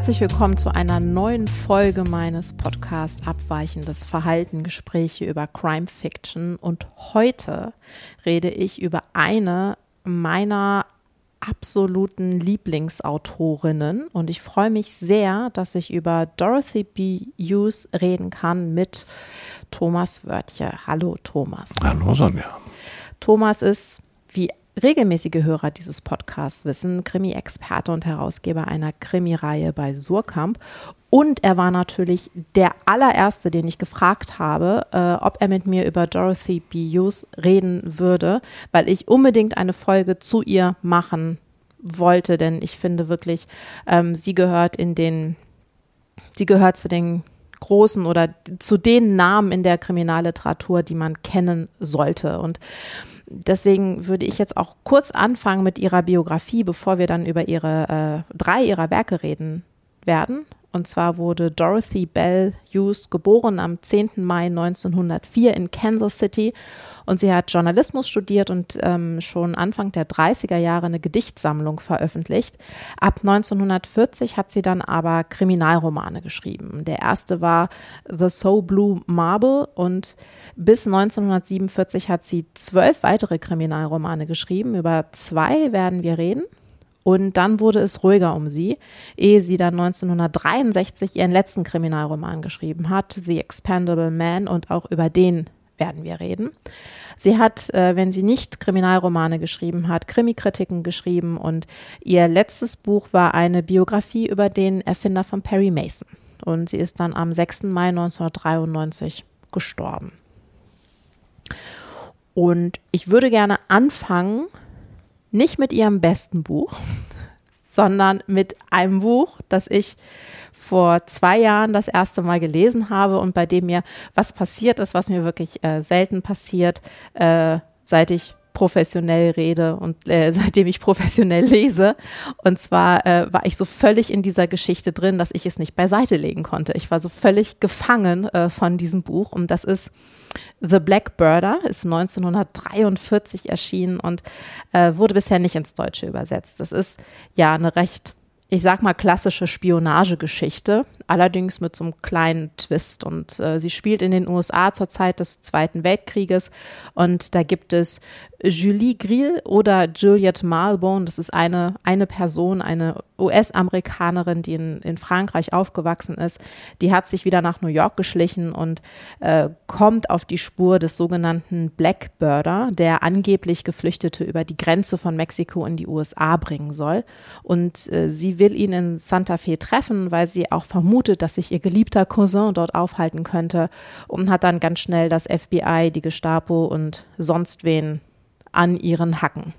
Herzlich willkommen zu einer neuen Folge meines Podcasts Abweichendes Verhalten, Gespräche über Crime Fiction. Und heute rede ich über eine meiner absoluten Lieblingsautorinnen und ich freue mich sehr, dass ich über Dorothy B. Hughes reden kann mit Thomas Wörtje. Hallo Thomas. Hallo Sonja. Thomas ist, wie regelmäßige Hörer dieses Podcasts wissen, Krimi-Experte und Herausgeber einer Krimireihe bei Surkamp. Und er war natürlich der allererste, den ich gefragt habe, äh, ob er mit mir über Dorothy B. Hughes reden würde, weil ich unbedingt eine Folge zu ihr machen wollte, denn ich finde wirklich, ähm, sie gehört in den, sie gehört zu den großen oder zu den Namen in der Kriminalliteratur, die man kennen sollte. Und deswegen würde ich jetzt auch kurz anfangen mit ihrer Biografie, bevor wir dann über ihre äh, drei ihrer Werke reden werden. Und zwar wurde Dorothy Bell Hughes geboren am 10. Mai 1904 in Kansas City. Und sie hat Journalismus studiert und ähm, schon Anfang der 30er Jahre eine Gedichtsammlung veröffentlicht. Ab 1940 hat sie dann aber Kriminalromane geschrieben. Der erste war The So Blue Marble und bis 1947 hat sie zwölf weitere Kriminalromane geschrieben. Über zwei werden wir reden. Und dann wurde es ruhiger um sie, ehe sie dann 1963 ihren letzten Kriminalroman geschrieben hat, The Expendable Man, und auch über den werden wir reden. Sie hat, äh, wenn sie nicht Kriminalromane geschrieben hat, Krimikritiken geschrieben und ihr letztes Buch war eine Biografie über den Erfinder von Perry Mason. Und sie ist dann am 6. Mai 1993 gestorben. Und ich würde gerne anfangen nicht mit ihrem besten Buch, sondern mit einem Buch, das ich vor zwei Jahren das erste Mal gelesen habe und bei dem mir was passiert ist, was mir wirklich äh, selten passiert, äh, seit ich professionell rede und äh, seitdem ich professionell lese. Und zwar äh, war ich so völlig in dieser Geschichte drin, dass ich es nicht beiseite legen konnte. Ich war so völlig gefangen äh, von diesem Buch. Und das ist The Blackbirder, ist 1943 erschienen und äh, wurde bisher nicht ins Deutsche übersetzt. Das ist ja eine recht ich sag mal, klassische Spionagegeschichte, allerdings mit so einem kleinen Twist. Und äh, sie spielt in den USA zur Zeit des Zweiten Weltkrieges. Und da gibt es Julie Grill oder Juliette Malbone. Das ist eine, eine Person, eine US-Amerikanerin, die in, in Frankreich aufgewachsen ist. Die hat sich wieder nach New York geschlichen und äh, kommt auf die Spur des sogenannten Blackbirder, der angeblich Geflüchtete über die Grenze von Mexiko in die USA bringen soll. Und äh, sie will ihn in Santa Fe treffen, weil sie auch vermutet, dass sich ihr geliebter Cousin dort aufhalten könnte und hat dann ganz schnell das FBI, die Gestapo und sonst wen an ihren Hacken.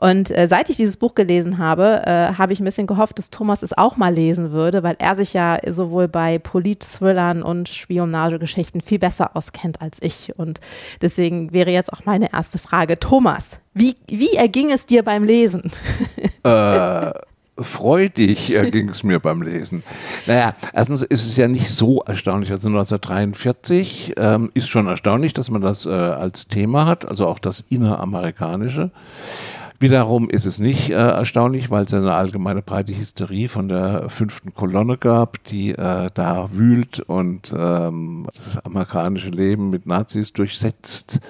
Und äh, seit ich dieses Buch gelesen habe, äh, habe ich ein bisschen gehofft, dass Thomas es auch mal lesen würde, weil er sich ja sowohl bei Polit-Thrillern und Spionagegeschichten viel besser auskennt als ich. Und deswegen wäre jetzt auch meine erste Frage, Thomas, wie, wie erging es dir beim Lesen? Äh, freudig ging es mir beim Lesen. Naja, erstens ist es ja nicht so erstaunlich. Also 1943 ähm, ist schon erstaunlich, dass man das äh, als Thema hat, also auch das inneramerikanische. Wiederum ist es nicht äh, erstaunlich, weil es eine allgemeine breite Hysterie von der fünften Kolonne gab, die äh, da wühlt und ähm, das amerikanische Leben mit Nazis durchsetzt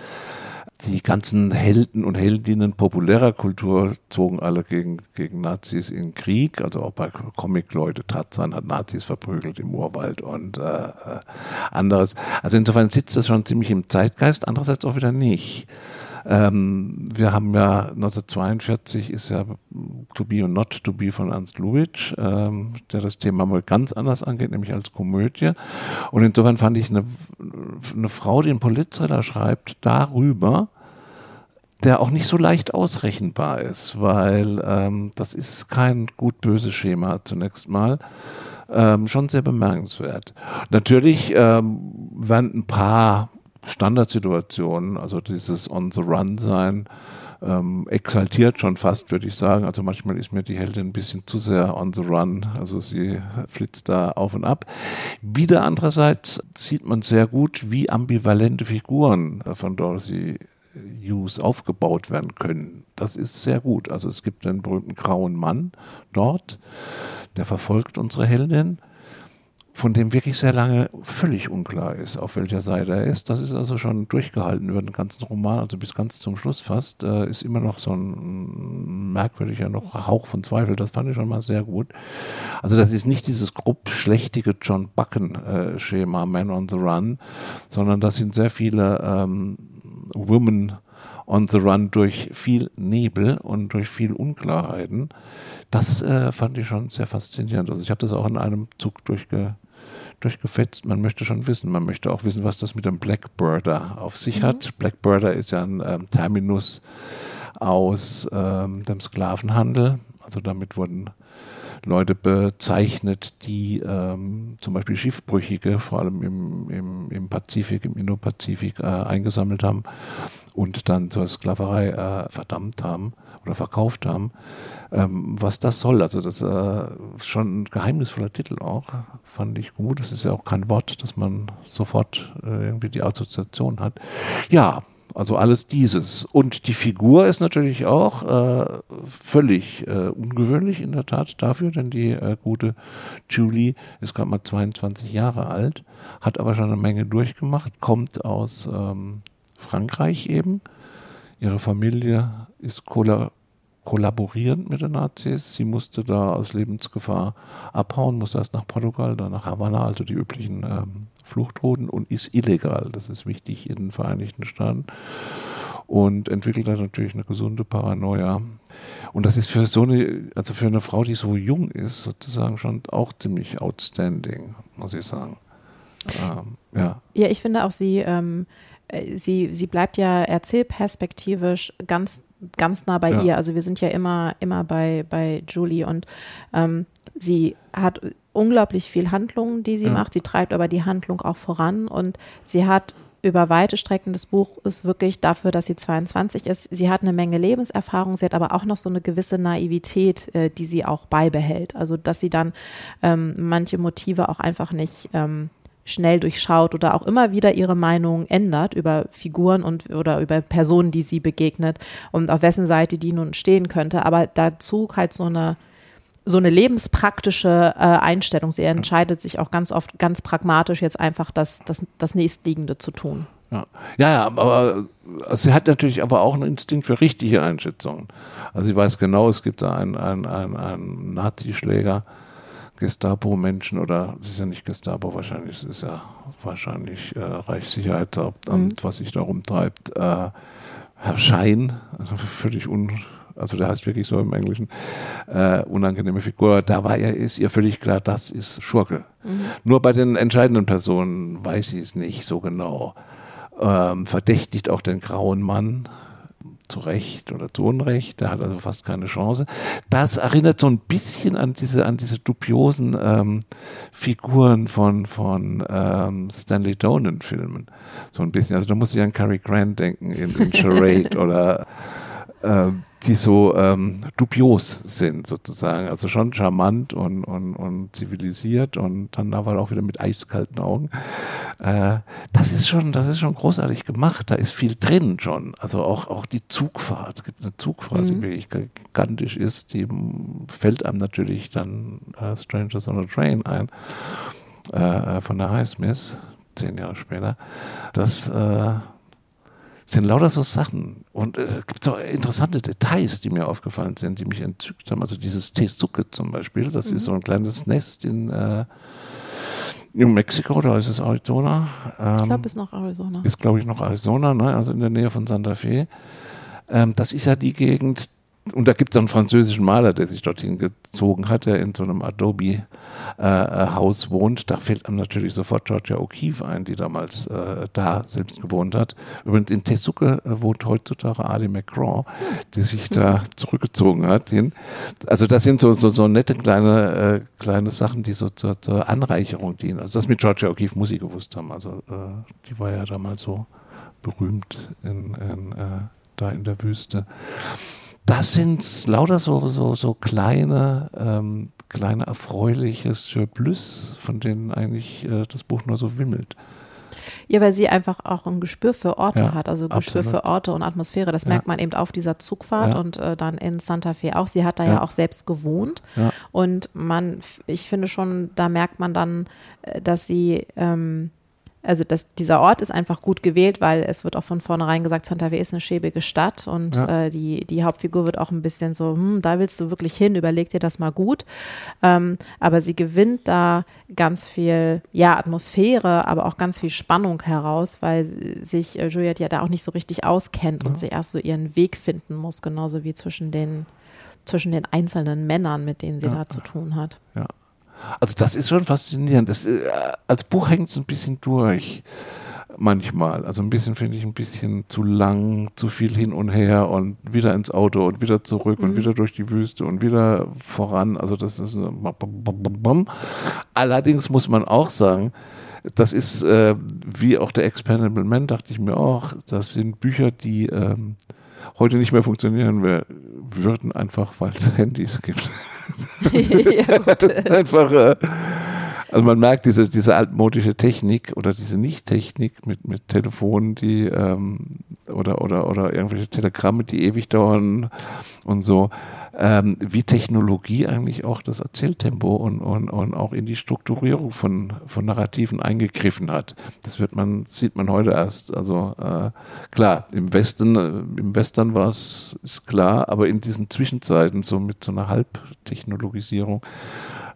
die ganzen Helden und Heldinnen populärer Kultur zogen alle gegen, gegen Nazis in Krieg. Also auch bei Comic-Leute, Tarzan hat Nazis verprügelt im Urwald und äh, äh, anderes. Also insofern sitzt das schon ziemlich im Zeitgeist, andererseits auch wieder nicht. Ähm, wir haben ja 1942 ist ja To Be or Not To Be von Ernst Lubitsch, ähm, der das Thema mal ganz anders angeht, nämlich als Komödie. Und insofern fand ich eine, eine Frau, die einen Politthriller schreibt, darüber, der auch nicht so leicht ausrechenbar ist, weil ähm, das ist kein gut-böse Schema zunächst mal. Ähm, schon sehr bemerkenswert. Natürlich ähm, werden ein paar Standardsituationen, also dieses On the Run sein, ähm, exaltiert schon fast, würde ich sagen. Also manchmal ist mir die Heldin ein bisschen zu sehr on the run. Also sie flitzt da auf und ab. Wieder andererseits sieht man sehr gut, wie ambivalente Figuren von Dorothy Hughes aufgebaut werden können. Das ist sehr gut. Also es gibt einen berühmten grauen Mann dort, der verfolgt unsere Heldin von dem wirklich sehr lange völlig unklar ist, auf welcher Seite er ist. Das ist also schon durchgehalten über den ganzen Roman, also bis ganz zum Schluss fast, äh, ist immer noch so ein merkwürdiger noch Hauch von Zweifel. Das fand ich schon mal sehr gut. Also das ist nicht dieses grob schlechtige John Bucken-Schema, Man on the Run, sondern das sind sehr viele ähm, Women on the Run durch viel Nebel und durch viel Unklarheiten. Das äh, fand ich schon sehr faszinierend. Also ich habe das auch in einem Zug durchge durchgefetzt. Man möchte schon wissen, man möchte auch wissen, was das mit dem Blackbirder auf sich mhm. hat. Blackbirder ist ja ein ähm, Terminus aus ähm, dem Sklavenhandel. Also damit wurden Leute bezeichnet, die ähm, zum Beispiel Schiffbrüchige, vor allem im, im, im Pazifik, im Indopazifik, äh, eingesammelt haben und dann zur Sklaverei äh, verdammt haben oder verkauft haben. Ähm, was das soll, also das ist äh, schon ein geheimnisvoller Titel auch, fand ich gut. Das ist ja auch kein Wort, dass man sofort äh, irgendwie die Assoziation hat. Ja, also alles dieses. Und die Figur ist natürlich auch äh, völlig äh, ungewöhnlich in der Tat dafür, denn die äh, gute Julie ist gerade mal 22 Jahre alt, hat aber schon eine Menge durchgemacht, kommt aus ähm, Frankreich eben. Ihre Familie ist kollaborierend mit den Nazis. Sie musste da aus Lebensgefahr abhauen, musste erst nach Portugal, dann nach Havanna, also die üblichen ähm, Fluchtrouten und ist illegal. Das ist wichtig in den Vereinigten Staaten. Und entwickelt da natürlich eine gesunde Paranoia. Und das ist für so eine, also für eine Frau, die so jung ist, sozusagen schon auch ziemlich outstanding, muss ich sagen. Ähm, ja. ja, ich finde auch sie, ähm, äh, sie, sie bleibt ja erzählperspektivisch ganz ganz nah bei ja. ihr. Also wir sind ja immer, immer bei, bei Julie und ähm, sie hat unglaublich viel Handlung, die sie ja. macht. Sie treibt aber die Handlung auch voran und sie hat über weite Strecken des Buches wirklich dafür, dass sie 22 ist. Sie hat eine Menge Lebenserfahrung, sie hat aber auch noch so eine gewisse Naivität, äh, die sie auch beibehält. Also dass sie dann ähm, manche Motive auch einfach nicht ähm, schnell durchschaut oder auch immer wieder ihre Meinung ändert über Figuren und oder über Personen, die sie begegnet und auf wessen Seite die nun stehen könnte. Aber dazu halt so eine so eine lebenspraktische äh, Einstellung. Sie entscheidet sich auch ganz oft ganz pragmatisch jetzt einfach das, das, das nächstliegende zu tun. Ja. ja, aber also sie hat natürlich aber auch einen Instinkt für richtige Einschätzungen. Also sie weiß genau, es gibt da einen, einen, einen, einen Nazischläger, Gestapo-Menschen oder es ist ja nicht Gestapo, wahrscheinlich es ist ja wahrscheinlich äh, Reichssicherheitsamt, mhm. was sich da rumtreibt. Äh, Herr Schein, völlig un, also der heißt wirklich so im Englischen, äh, unangenehme Figur, da war er, ist ihr völlig klar, das ist Schurke. Mhm. Nur bei den entscheidenden Personen weiß sie es nicht so genau. Ähm, verdächtigt auch den grauen Mann, zu Recht oder zu Unrecht, der hat also fast keine Chance. Das erinnert so ein bisschen an diese, an diese dubiosen ähm, Figuren von, von ähm, Stanley Donen-Filmen. So ein bisschen. Also da muss ich an Cary Grant denken in, in Charade oder ähm, die so ähm, dubios sind sozusagen, also schon charmant und, und, und zivilisiert und dann aber auch wieder mit eiskalten Augen. Äh, das ist schon, das ist schon großartig gemacht. Da ist viel drin schon. Also auch, auch die Zugfahrt. Es gibt eine Zugfahrt, mhm. die wirklich gigantisch ist. Die fällt einem natürlich dann äh, Strangers on a Train ein äh, von der Highsmith zehn Jahre später. Das äh, sind lauter so Sachen. Und es äh, gibt so interessante Details, die mir aufgefallen sind, die mich entzückt haben. Also dieses Tesuke zum Beispiel, das mhm. ist so ein kleines Nest in äh, New Mexico, da ist es Arizona. Ähm, ich glaube, es ist noch Arizona. Ist, glaube ich, noch Arizona, ne? also in der Nähe von Santa Fe. Ähm, das ist ja die Gegend, und da gibt es einen französischen Maler, der sich dorthin gezogen hat, der in so einem Adobe-Haus äh, wohnt. Da fällt einem natürlich sofort Georgia O'Keeffe ein, die damals äh, da selbst gewohnt hat. Übrigens in Tesuke äh, wohnt heutzutage Ali McCraw, die sich da zurückgezogen hat. Hin. Also das sind so, so, so nette kleine, äh, kleine Sachen, die so zur, zur, Anreicherung dienen. Also das mit Georgia O'Keeffe muss ich gewusst haben. Also äh, die war ja damals so berühmt in, in, äh, da in der Wüste das sind lauter so, so, so kleine, ähm, kleine erfreuliche Surplus, von denen eigentlich äh, das Buch nur so wimmelt. Ja, weil sie einfach auch ein Gespür für Orte Ja, hat, also Gespür absolut. für Orte und Atmosphäre. Das Ja. merkt man eben auf dieser Zugfahrt Ja. und äh, dann in Santa Fe auch. Sie hat da ja, auch selbst gewohnt und man, ich finde schon, da merkt man dann, äh, dass sie ähm, also das, dieser Ort ist einfach gut gewählt, weil es wird auch von vornherein gesagt, Santa Fe ist eine schäbige Stadt und Ja. äh, die, die Hauptfigur wird auch ein bisschen so, hm, da willst du wirklich hin, überleg dir das mal gut. Ähm, aber sie gewinnt da ganz viel, ja, Atmosphäre, aber auch ganz viel Spannung heraus, weil sie- sich äh, Juliette ja da auch nicht so richtig auskennt und sie erst so ihren Weg finden muss, genauso wie zwischen den, zwischen den einzelnen Männern, mit denen sie Ja. da zu tun hat. Ja. Also das ist schon faszinierend. Das, äh, als Buch hängt es ein bisschen durch manchmal. Also ein bisschen finde ich ein bisschen zu lang, zu viel hin und her und wieder ins Auto und wieder zurück und wieder durch die Wüste und wieder voran. Also das ist eine Allerdings muss man auch sagen, das ist äh, wie auch der Expendable Man, dachte ich mir auch, das sind Bücher, die ähm, heute nicht mehr funktionieren würden, einfach weil es Handys gibt. ja. Das ist einfach, äh, also man merkt diese, diese altmodische Technik oder diese Nicht-Technik mit, mit Telefonen, die ähm, oder, oder, oder irgendwelche Telegramme, die ewig dauern und so, ähm, wie Technologie eigentlich auch das Erzähltempo und, und, und auch in die Strukturierung von, von Narrativen eingegriffen hat. Das wird man, sieht man heute erst. Also äh, klar, im Westen, äh, im Western war es, ist klar, aber in diesen Zwischenzeiten, so mit so einer Halbtechnologisierung,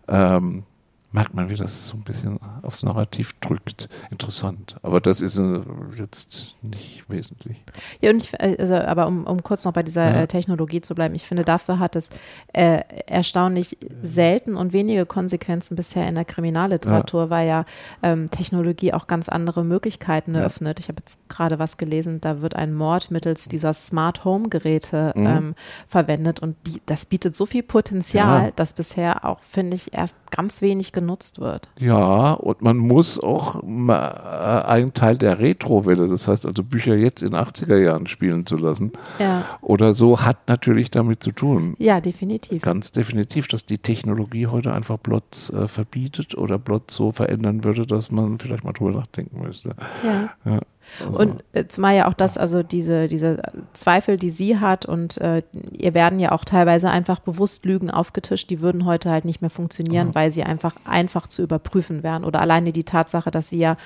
ähm, merkt man, wie das so ein bisschen aufs Narrativ drückt. Interessant. Aber das ist äh, jetzt nicht wesentlich. Ja, und ich, äh, also, aber um, um kurz noch bei dieser Ja. äh, Technologie zu bleiben, ich finde, dafür hat es äh, erstaunlich selten und wenige Konsequenzen bisher in der Kriminalliteratur, weil ja ähm, Technologie auch ganz andere Möglichkeiten Ja. eröffnet. Ich habe jetzt gerade was gelesen, da wird ein Mord mittels dieser Smart Home Geräte Mhm. ähm, verwendet und die, das bietet so viel Potenzial, Ja. das bisher auch, finde ich, erst ganz wenig genutzt wird. Ja, und man muss auch äh, einen Teil der Retro-Welle, das heißt also Bücher jetzt in 80er Jahren spielen zu lassen Ja, oder so, hat natürlich damit zu tun. ja definitiv. Ganz definitiv, dass die Technologie heute einfach Plot äh, verbietet oder Plot so verändern würde, dass man vielleicht mal drüber nachdenken müsste. Ja. Ja, also, Und äh, zumal ja auch das, also diese, diese Zweifel, die sie hat und äh, ihr werden ja auch teilweise einfach bewusst Lügen aufgetischt, die würden heute halt nicht mehr funktionieren, weil sie einfach einfach zu überprüfen wären. Oder alleine die Tatsache, dass sie ja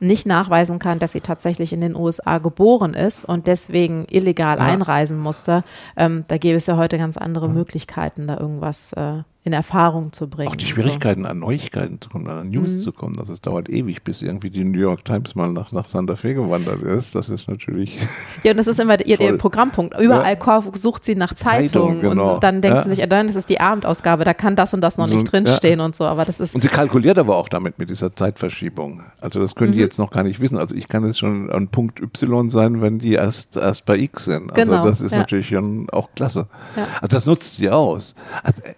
nicht nachweisen kann, dass sie tatsächlich in den USA geboren ist und deswegen illegal Ja. einreisen musste. Ähm, da gäbe es ja heute ganz andere Möglichkeiten, da irgendwas äh, in Erfahrung zu bringen. auch die und so. Schwierigkeiten, an Neuigkeiten zu kommen, an Mhm. News zu kommen. Also es dauert ewig, bis irgendwie die New York Times mal nach, nach Santa Fe gewandert ist. Das ist natürlich Ja, und das ist immer ihr, ihr. Programmpunkt. Überall sucht sie nach Zeitungen Zeitung, genau. und dann denkt Ja. sie sich, dann ist es die Abendausgabe, da kann das und das noch So, nicht drinstehen und so, aber das ist, Und sie kalkuliert aber auch damit mit dieser Zeitverschiebung. Also das können die Mhm. Jetzt noch gar nicht wissen. Also ich kann jetzt schon an Punkt Y sein, wenn die erst, erst bei X sind. Also Genau, das ist ja. natürlich schon auch klasse. Ja. Also das nutzt sie aus. Also, äh,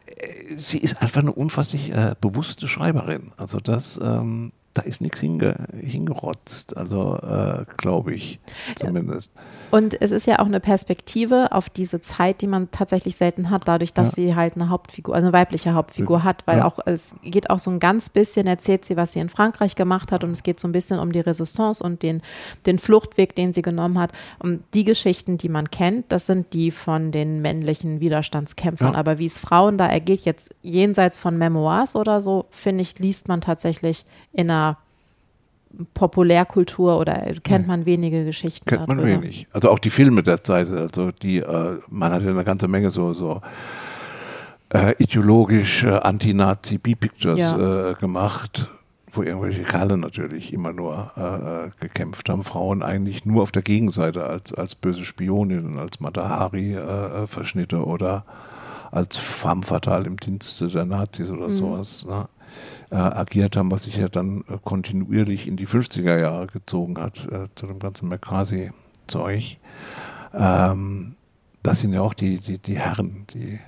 sie ist einfach eine unfasslich äh, bewusste Schreiberin. Also das, ähm, da ist nichts hinge hingerotzt. Also äh, glaube ich zumindest. Und es ist ja auch eine Perspektive auf diese Zeit, die man tatsächlich selten hat, dadurch, dass Ja. sie halt eine Hauptfigur, also eine weibliche Hauptfigur hat, weil Ja. auch es geht auch so ein ganz bisschen, erzählt sie, was sie in Frankreich gemacht hat und es geht so ein bisschen um die Resistance und den, den Fluchtweg, den sie genommen hat. Und die Geschichten, die man kennt, das sind die von den männlichen Widerstandskämpfern. Ja. Aber wie es Frauen da ergeht, jetzt jenseits von Memoirs oder so, finde ich, liest man tatsächlich in einer Populärkultur oder kennt man wenige Geschichten. Kennt man darüber. wenig. Also auch die Filme der Zeit, also die, äh, man hat ja eine ganze Menge so, so äh, ideologisch äh, anti-Nazi B-Pictures Ja. äh, gemacht, wo irgendwelche Kerle natürlich immer nur äh, äh, gekämpft haben, Frauen eigentlich nur auf der Gegenseite als, als böse Spioninnen, als Matahari-Verschnitte oder als femme fatale im Dienste der Nazis oder sowas. Ne? Äh, agiert haben, was sich ja dann äh, kontinuierlich in die 50er Jahre gezogen hat, äh, zu dem ganzen McCarthy-Zeug. Ähm, das sind ja auch die, die, die Herren, die,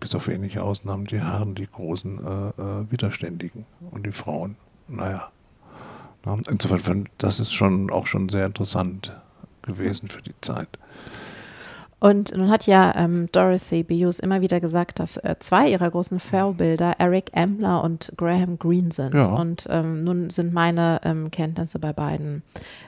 bis auf wenige Ausnahmen, die Herren, die großen äh, äh, Widerständigen und die Frauen. Naja. Ja, insofern, das ist schon auch schon sehr interessant gewesen für die Zeit. Und nun hat ja ähm, Dorothy Beus immer wieder gesagt, dass äh, zwei ihrer großen Vorbilder Eric Ambler und Graham Greene sind. Ja. Und ähm, nun sind meine ähm, Kenntnisse bei beiden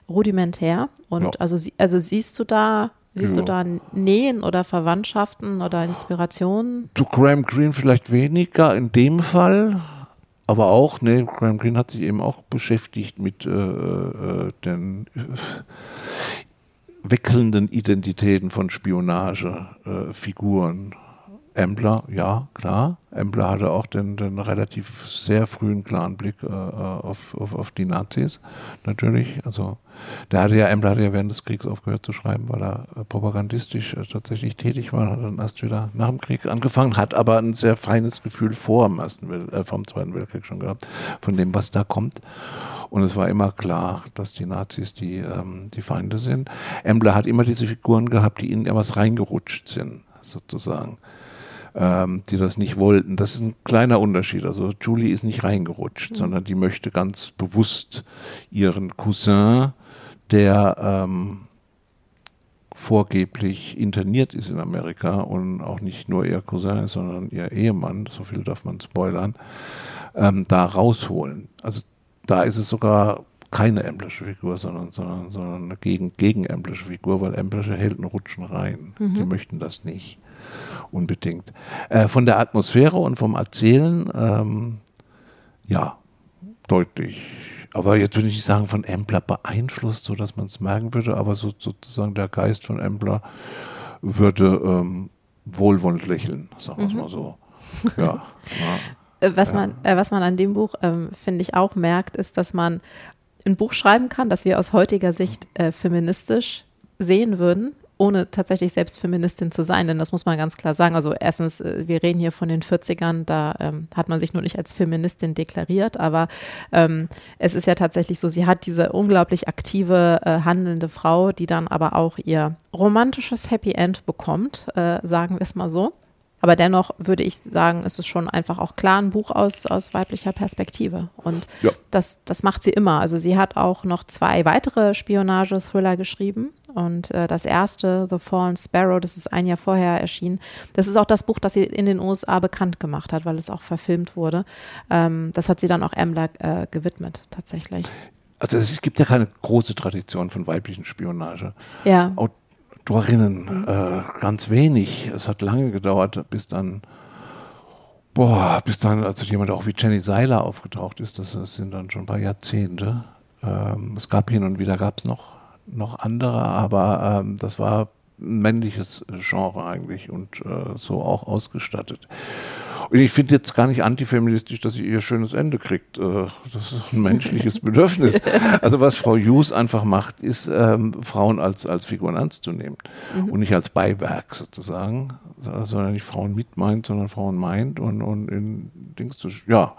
rudimentär. Und Ja. also, sie- also siehst du da, siehst Ja. du da Nähen oder Verwandtschaften oder Inspirationen? Zu Graham Greene vielleicht weniger in dem Fall, aber auch, ne, Graham Greene hat sich eben auch beschäftigt mit äh, äh, den äh, wechselnden Identitäten von Spionagefiguren. Äh, Ambler, ja, klar. Ambler hatte auch den, den relativ sehr frühen klaren Blick äh, äh, auf, auf, auf die Nazis, natürlich. Also, der hatte ja, Ambler hatte ja während des Kriegs aufgehört zu schreiben, weil er äh, propagandistisch äh, tatsächlich tätig war, hat dann erst wieder nach dem Krieg angefangen, hat aber ein sehr feines Gefühl vor dem, ersten Wel vom Zweiten Weltkrieg schon gehabt, von dem, was da kommt. Und es war immer klar, dass die Nazis die, ähm, die Feinde sind. Ambler hat immer diese Figuren gehabt, die in etwas reingerutscht sind, sozusagen ähm, die das nicht wollten. Das ist ein kleiner Unterschied. Also Julie ist nicht reingerutscht, sondern die möchte ganz bewusst ihren Cousin, der ähm, vorgeblich interniert ist in Amerika und auch nicht nur ihr Cousin ist, sondern ihr Ehemann, so viel darf man spoilern, ähm, da rausholen. Also da ist es sogar keine Emblische Figur, sondern, sondern, sondern eine gegen, gegen Emblische Figur, weil Emblische Helden rutschen rein. Die möchten das nicht unbedingt. Äh, von der Atmosphäre und vom Erzählen, ähm, ja, deutlich. Aber jetzt würde ich nicht sagen, von Embler beeinflusst, so dass man es merken würde, aber so, sozusagen der Geist von Embler würde ähm, wohlwollend lächeln, sagen wir es mal so. Ja, ja. Äh, Was, man, äh, was man an dem Buch, ähm, finde ich, auch merkt, ist, dass man ein Buch schreiben kann, das wir aus heutiger Sicht äh, feministisch sehen würden, ohne tatsächlich selbst Feministin zu sein. Denn das muss man ganz klar sagen. Also erstens, äh, wir reden hier von den 40ern, da ähm, hat man sich nur nicht als Feministin deklariert, aber ähm, es ist ja tatsächlich so, sie hat diese unglaublich aktive, äh, handelnde Frau, die dann aber auch ihr romantisches Happy End bekommt, äh, sagen wir es mal so. Aber dennoch würde ich sagen, ist es schon einfach auch klar ein Buch aus, aus weiblicher Perspektive. Und Ja. das, das macht sie immer. Also sie hat auch noch zwei weitere Spionage-Thriller geschrieben. Und äh, das erste, The Fallen Sparrow, das ist ein Jahr vorher erschienen. Das ist auch das Buch, das sie in den USA bekannt gemacht hat, weil es auch verfilmt wurde. Ähm, das hat sie dann auch Embler äh, gewidmet, tatsächlich. Also es gibt ja keine große Tradition von weiblichen Spionage. Ja. Autorinnen äh, ganz wenig. Es hat lange gedauert, bis dann, boah, bis dann, also jemand auch wie Jenny Seiler aufgetaucht ist. Das, das sind dann schon ein paar Jahrzehnte. Ähm, es gab hin und wieder gab es noch, noch andere, aber ähm, das war ein männliches Genre eigentlich und äh, so auch ausgestattet. Und ich finde jetzt gar nicht antifeministisch, dass sie ihr schönes Ende kriegt. Äh, Das ist ein menschliches Bedürfnis. Also was Frau Hughes einfach macht, ist ähm, Frauen als, als Figuren ernst zu nehmen und nicht als Beiwerk sozusagen, sondern nicht Frauen mit meint, sondern Frauen meint und, und in Dings zu, ja,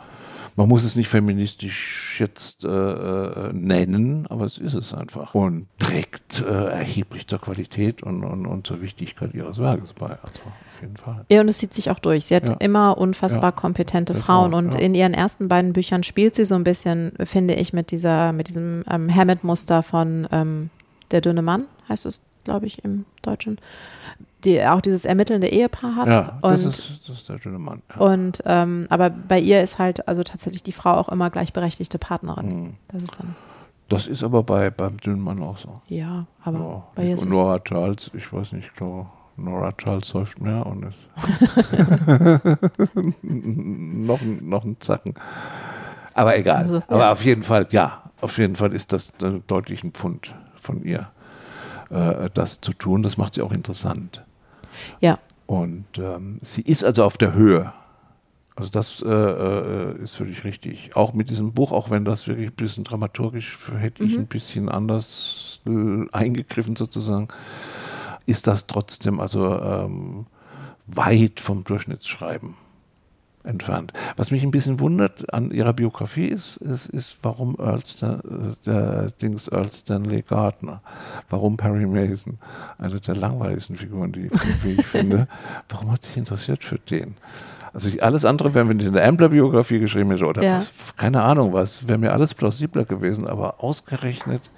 man muss es nicht feministisch jetzt äh, äh, nennen, aber es ist es einfach. Und trägt äh, erheblich zur Qualität und, und, und zur Wichtigkeit ihres Werkes bei. Also auf jeden Fall. Ja, und es zieht sich auch durch. Sie hat Ja. immer unfassbar Ja. kompetente Ja, Frauen Frauen, und in ihren ersten beiden Büchern spielt sie so ein bisschen, finde ich, mit dieser, mit diesem ähm, Hammett-Muster von ähm, Der dünne Mann, heißt es, glaube ich, im Deutschen, die auch dieses ermittelnde Ehepaar hat. Ja, das und, ist, das ist der schöne Mann. Und ähm, aber bei ihr ist halt also tatsächlich die Frau auch immer gleichberechtigte Partnerin. Mhm. Das ist dann, Das ist aber bei, beim dünnen Mann auch so. ja, aber Ja. bei ihr ist Und es, Nora Charles, ich weiß nicht, ich glaube, Nora Charles säuft mehr und ist noch, ein- noch ein Zacken. Aber egal. Also, Aber ja. auf jeden Fall, ja, auf jeden Fall ist das deutlich ein Pfund von ihr, äh, das zu tun. Das macht sie auch interessant. ja, Und ähm, sie ist also auf der Höhe. Also das äh, äh, ist völlig richtig. Auch mit diesem Buch, auch wenn das wirklich ein bisschen dramaturgisch, hätte ich ein bisschen anders äh, eingegriffen sozusagen, ist das trotzdem also ähm, weit vom Durchschnittsschreiben entfernt. Was mich ein bisschen wundert an ihrer Biografie ist, ist, ist warum Earl Stan äh, der Dings Earl Stanley Gardner, warum Perry Mason, eine der langweiligsten Figuren, die ich finde, warum hat sich interessiert für den? Also ich, alles andere, wenn wir in der Ambler-Biografie geschrieben hätte oder Ja. was, keine Ahnung was, wäre mir alles plausibler gewesen, aber ausgerechnet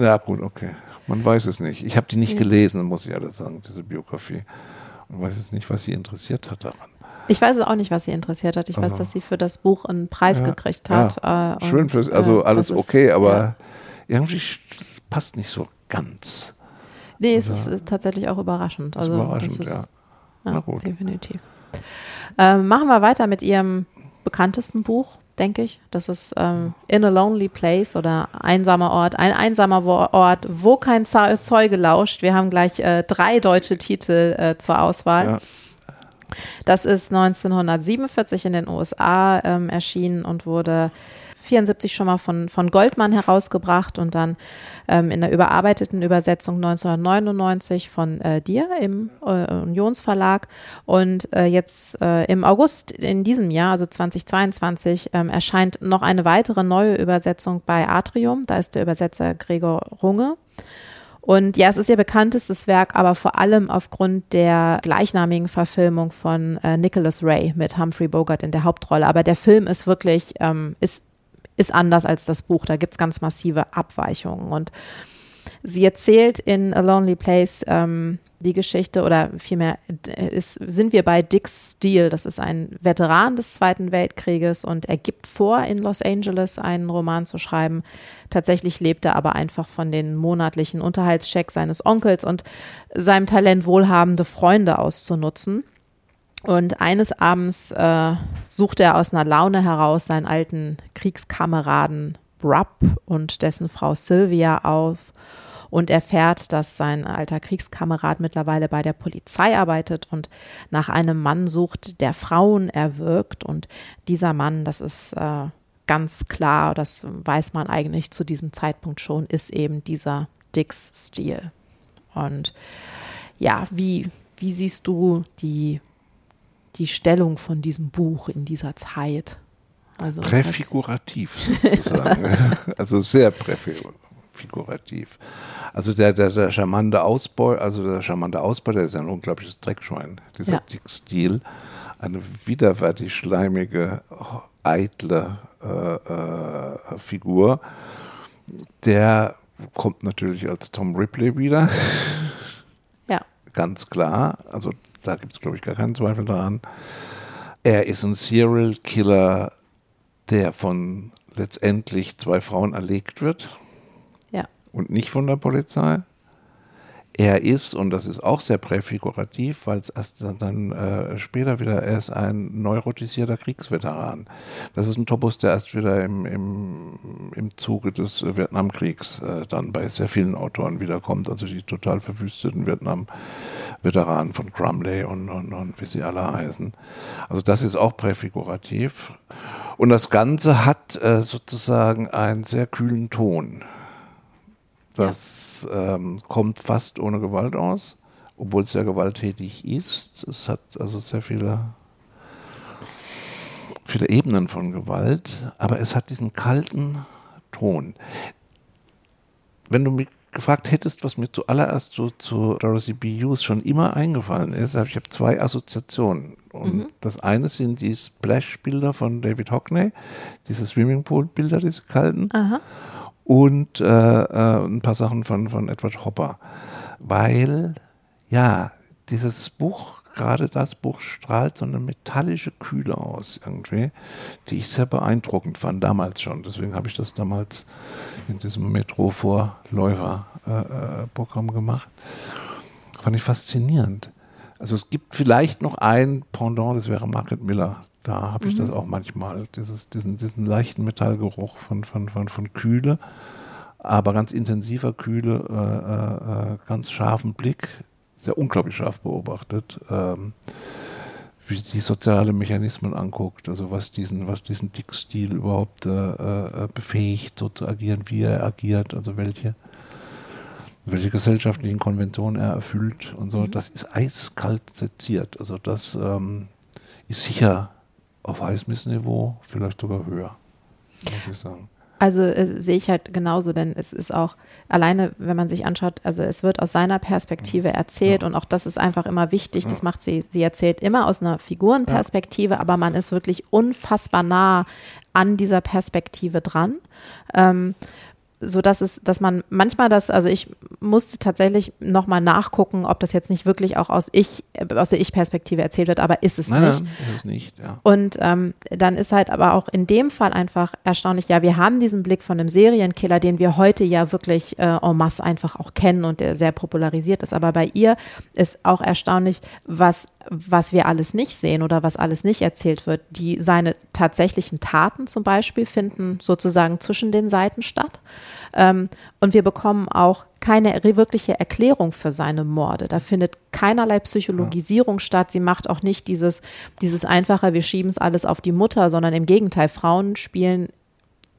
Ja, gut, okay. Man weiß es nicht. Ich habe die nicht gelesen, muss ich alles sagen, diese Biografie. Und weiß jetzt nicht, was sie interessiert hat daran. Ich weiß auch nicht, was sie interessiert hat. Ich weiß, dass sie für das Buch einen Preis Ja, gekriegt hat. Ja. äh, Schön, fürs, also äh, alles das ist- okay, aber ja. irgendwie passt nicht so ganz. Nee, es ist, ist tatsächlich auch überraschend. Also, überraschend, ist- ja. Ja, Na gut. definitiv. Ähm, machen wir weiter mit ihrem bekanntesten Buch, denke ich. Das ist ähm, In a Lonely Place oder Einsamer Ort. Ein einsamer Ort, wo kein Zeu- Zeuge lauscht. Wir haben gleich äh, drei deutsche Titel äh, zur Auswahl. Ja. Das ist 1947 in den USA ähm, erschienen und wurde 74 schon mal von, von Goldmann herausgebracht und dann ähm, in der überarbeiteten Übersetzung 1999 von äh, dir im äh, Unionsverlag. Und äh, jetzt äh, im August in diesem Jahr, also 2022, ähm, erscheint noch eine weitere neue Übersetzung bei Atrium. Da ist der Übersetzer Gregor Runge. Und ja, es ist ihr bekanntestes Werk, aber vor allem aufgrund der gleichnamigen Verfilmung von äh, Nicholas Ray mit Humphrey Bogart in der Hauptrolle. Aber der Film ist wirklich, ähm, ist, ist anders als das Buch. Da gibt es ganz massive Abweichungen. Und sie erzählt in A Lonely Place ähm, die Geschichte oder vielmehr d- ist, sind wir bei Dick Steele. Das ist ein Veteran des Zweiten Weltkrieges und er gibt vor, in Los Angeles einen Roman zu schreiben. Tatsächlich lebt er aber einfach von den monatlichen Unterhaltschecks seines Onkels und seinem Talent, wohlhabende Freunde auszunutzen. Und eines Abends äh, sucht er aus einer Laune heraus seinen alten Kriegskameraden Brupp und dessen Frau Sylvia auf und erfährt, dass sein alter Kriegskamerad mittlerweile bei der Polizei arbeitet und nach einem Mann sucht, der Frauen erwürgt. Und dieser Mann, das ist äh, ganz klar, das weiß man eigentlich zu diesem Zeitpunkt schon, ist eben dieser Dix Steele. Und ja, wie, wie siehst du die, die Stellung von diesem Buch in dieser Zeit? Also, Präfigurativ sozusagen. also sehr präfigurativ. Also der, der, der charmante Ausbeuter, also der charmante Ausbeuter ist ein unglaubliches Dreckschwein, dieser Ja. Dick Steele. Eine widerwärtig schleimige, eitle äh, äh, Figur. Der kommt natürlich als Tom Ripley wieder, ja, ganz klar. Also da gibt es, glaube ich, gar keinen Zweifel daran. Er ist ein Serial Killer, der von letztendlich zwei Frauen erlegt wird ja, und nicht von der Polizei. Er ist, und das ist auch sehr präfigurativ, weil es erst dann, äh, später wieder, er ist ein neurotisierter Kriegsveteran. Das ist ein Topos, der erst wieder im, im, im Zuge des Vietnamkriegs äh, dann bei sehr vielen Autoren wiederkommt. Also die total verwüsteten Vietnam-Veteranen von Crumley und, und, und wie sie alle heißen. Also das ist auch präfigurativ. Und das Ganze hat äh, sozusagen einen sehr kühlen Ton. Das ähm, kommt fast ohne Gewalt aus, obwohl es sehr gewalttätig ist. Es hat also sehr viele, viele Ebenen von Gewalt, aber es hat diesen kalten Ton. Wenn du mich gefragt hättest, was mir zuallererst so zu Dorothy B. Hughes schon immer eingefallen ist, habe ich habe zwei Assoziationen. Und das eine sind die Splash-Bilder von David Hockney, diese Swimmingpool-Bilder, diese kalten aha, und äh, äh, ein paar Sachen von, von Edward Hopper. Weil, ja, dieses Buch, gerade das Buch strahlt so eine metallische Kühle aus irgendwie, die ich sehr beeindruckend fand, damals schon. Deswegen habe ich das damals in diesem Metro-Vorläufer-Programm gemacht. Fand ich faszinierend. Also es gibt vielleicht noch ein Pendant, das wäre Margaret Miller. Da habe ich das auch manchmal, dieses, diesen, diesen leichten Metallgeruch von, von, von, von Kühle, aber ganz intensiver Kühle, äh, äh, ganz scharfen Blick, sehr unglaublich scharf beobachtet, ähm, wie die soziale Mechanismen anguckt, also was diesen, was diesen Dickstil überhaupt äh, äh, befähigt, so zu agieren, wie er agiert, also welche welche gesellschaftlichen Konventionen er erfüllt und so, das ist eiskalt seziert. Also das ähm, ist sicher auf Highsmith-Niveau, vielleicht sogar höher, muss ich sagen. Also äh, sehe ich halt genauso, denn es ist auch alleine, wenn man sich anschaut, also es wird aus seiner Perspektive erzählt und auch das ist einfach immer wichtig. Das macht sie, sie erzählt immer aus einer Figurenperspektive, aber man ist wirklich unfassbar nah an dieser Perspektive dran. Ähm, so dass es, dass man manchmal das, also ich musste tatsächlich nochmal nachgucken, ob das jetzt nicht wirklich auch aus ich, aus der Ich-Perspektive erzählt wird, aber ist es Nein, nicht. nein, ist es nicht, ja. Und ähm, dann ist halt aber auch in dem Fall einfach erstaunlich, ja, wir haben diesen Blick von einem Serienkiller, den wir heute ja wirklich äh, en masse einfach auch kennen und der sehr popularisiert ist. Aber bei ihr ist auch erstaunlich, was, was wir alles nicht sehen oder was alles nicht erzählt wird. Die seine tatsächlichen Taten zum Beispiel finden sozusagen zwischen den Seiten statt. Ähm, und wir bekommen auch keine wirkliche Erklärung für seine Morde. Da findet keinerlei Psychologisierung statt. Sie macht auch nicht dieses, dieses einfache, wir schieben es alles auf die Mutter, sondern im Gegenteil, Frauen spielen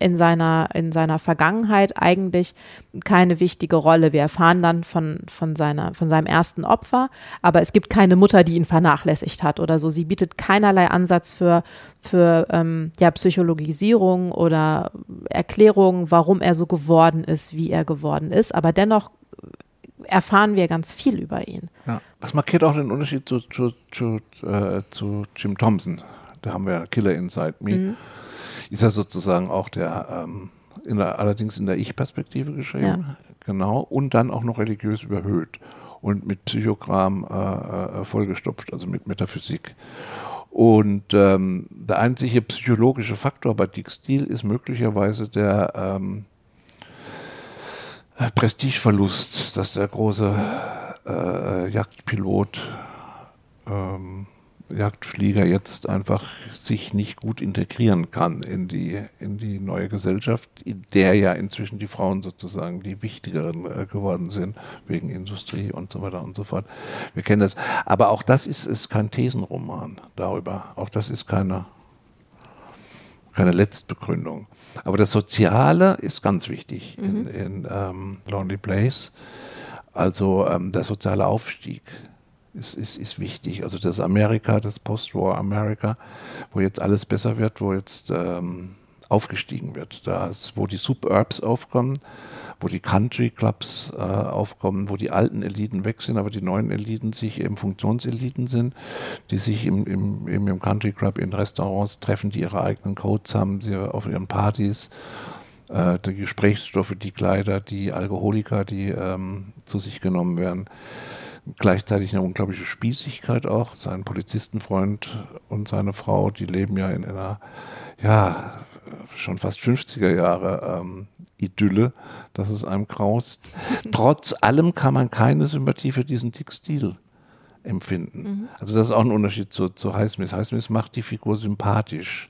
in seiner, in seiner Vergangenheit eigentlich keine wichtige Rolle. Wir erfahren dann von, von, seiner, von seinem ersten Opfer, aber es gibt keine Mutter, die ihn vernachlässigt hat oder so. Sie bietet keinerlei Ansatz für, für ähm, ja, Psychologisierung oder Erklärung, warum er so geworden ist, wie er geworden ist. Aber dennoch erfahren wir ganz viel über ihn. Ja. Das markiert auch den Unterschied zu, zu, zu, äh, zu Jim Thompson. Da haben wir Killer Inside Me. Ist ja sozusagen auch der, ähm, in der allerdings in der Ich-Perspektive geschrieben. Ja. Genau. Und dann auch noch religiös überhöht und mit Psychogramm äh, äh, vollgestopft, also mit Metaphysik. Und ähm, der einzige psychologische Faktor bei Dick Steele ist möglicherweise der ähm, Prestigeverlust, dass der große äh, Jagdpilot, ähm, Jagdflieger jetzt einfach sich nicht gut integrieren kann in die, in die neue Gesellschaft, in der ja inzwischen die Frauen sozusagen die wichtigeren äh, geworden sind, wegen Industrie und so weiter und so fort. Wir kennen das. Aber auch das ist, ist kein Thesenroman darüber. Auch das ist keine keine Letztbegründung. Aber das Soziale ist ganz wichtig in, in ähm, Lonely Place. Also ähm, der soziale Aufstieg ist, ist, ist wichtig. Also das Amerika, das Post-War Amerika, wo jetzt alles besser wird, wo jetzt ähm, aufgestiegen wird. Da ist, wo die Suburbs aufkommen, wo die Country Clubs äh, aufkommen, wo die alten Eliten weg sind, aber die neuen Eliten sich eben Funktionseliten sind, die sich im, im, im, im Country Club in Restaurants treffen, die ihre eigenen Codes haben, sie auf ihren Partys, äh, die Gesprächsstoffe, die Kleider, die Alkoholiker, die ähm, zu sich genommen werden. Gleichzeitig eine unglaubliche Spießigkeit auch. Sein Polizistenfreund und seine Frau, die leben ja in einer, ja, schon fast 50er Jahre ähm, Idylle, dass es einem graust. Trotz allem kann man keine Sympathie für diesen Textil empfinden. Also das ist auch ein Unterschied zu, zu Highsmith. Highsmith macht die Figur sympathisch.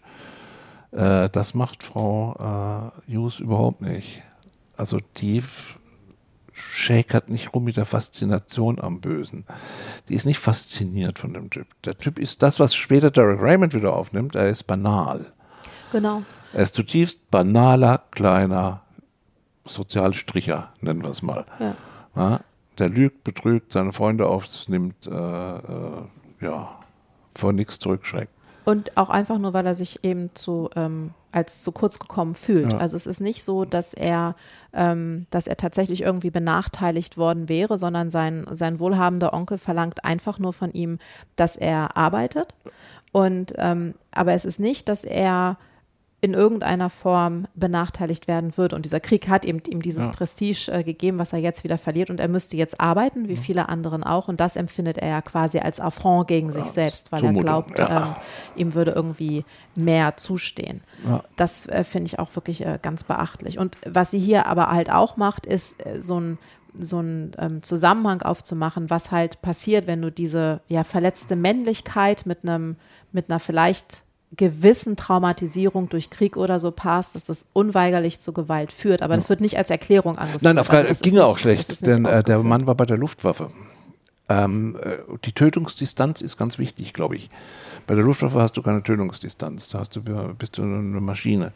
Äh, das macht Frau äh, Hughes überhaupt nicht. Also die schäkert nicht rum mit der Faszination am Bösen. Die ist nicht fasziniert von dem Typ. Der Typ ist das, was später Derek Raymond wieder aufnimmt. Er ist banal. Genau. Er ist zutiefst banaler, kleiner Sozialstricher, nennen wir es mal. Ja. Ja, der lügt, betrügt, seine Freunde aufnimmt, äh, äh, ja, vor nichts zurückschreckt. Und auch einfach nur, weil er sich eben zu, ähm, als zu kurz gekommen fühlt. Ja. Also es ist nicht so, dass er, ähm, dass er tatsächlich irgendwie benachteiligt worden wäre, sondern sein, sein wohlhabender Onkel verlangt einfach nur von ihm, dass er arbeitet. Und ähm, aber es ist nicht, dass er in irgendeiner Form benachteiligt werden wird. Und dieser Krieg hat ihm, ihm dieses Ja. Prestige äh, gegeben, was er jetzt wieder verliert. Und er müsste jetzt arbeiten, wie viele anderen auch. Und das empfindet er ja quasi als Affront gegen sich Ja, selbst, weil er glaubt, ja. ähm, ihm würde irgendwie mehr zustehen. Ja. Das äh, finde ich auch wirklich äh, ganz beachtlich. Und was sie hier aber halt auch macht, ist äh, so ein so einen ähm, Zusammenhang aufzumachen, was halt passiert, wenn du diese ja verletzte Männlichkeit mit einem mit einer vielleicht gewissen Traumatisierung durch Krieg oder so passt, dass das unweigerlich zu Gewalt führt. Aber das wird nicht als Erklärung angeführt. Nein, auf Also es ging ja auch nicht- schlecht, nicht denn äh, der. Mann war bei der Luftwaffe. Ähm, äh, die Tötungsdistanz ist ganz wichtig, glaube ich. Bei der Luftwaffe hast du keine Tötungsdistanz, da hast du, bist du eine Maschine,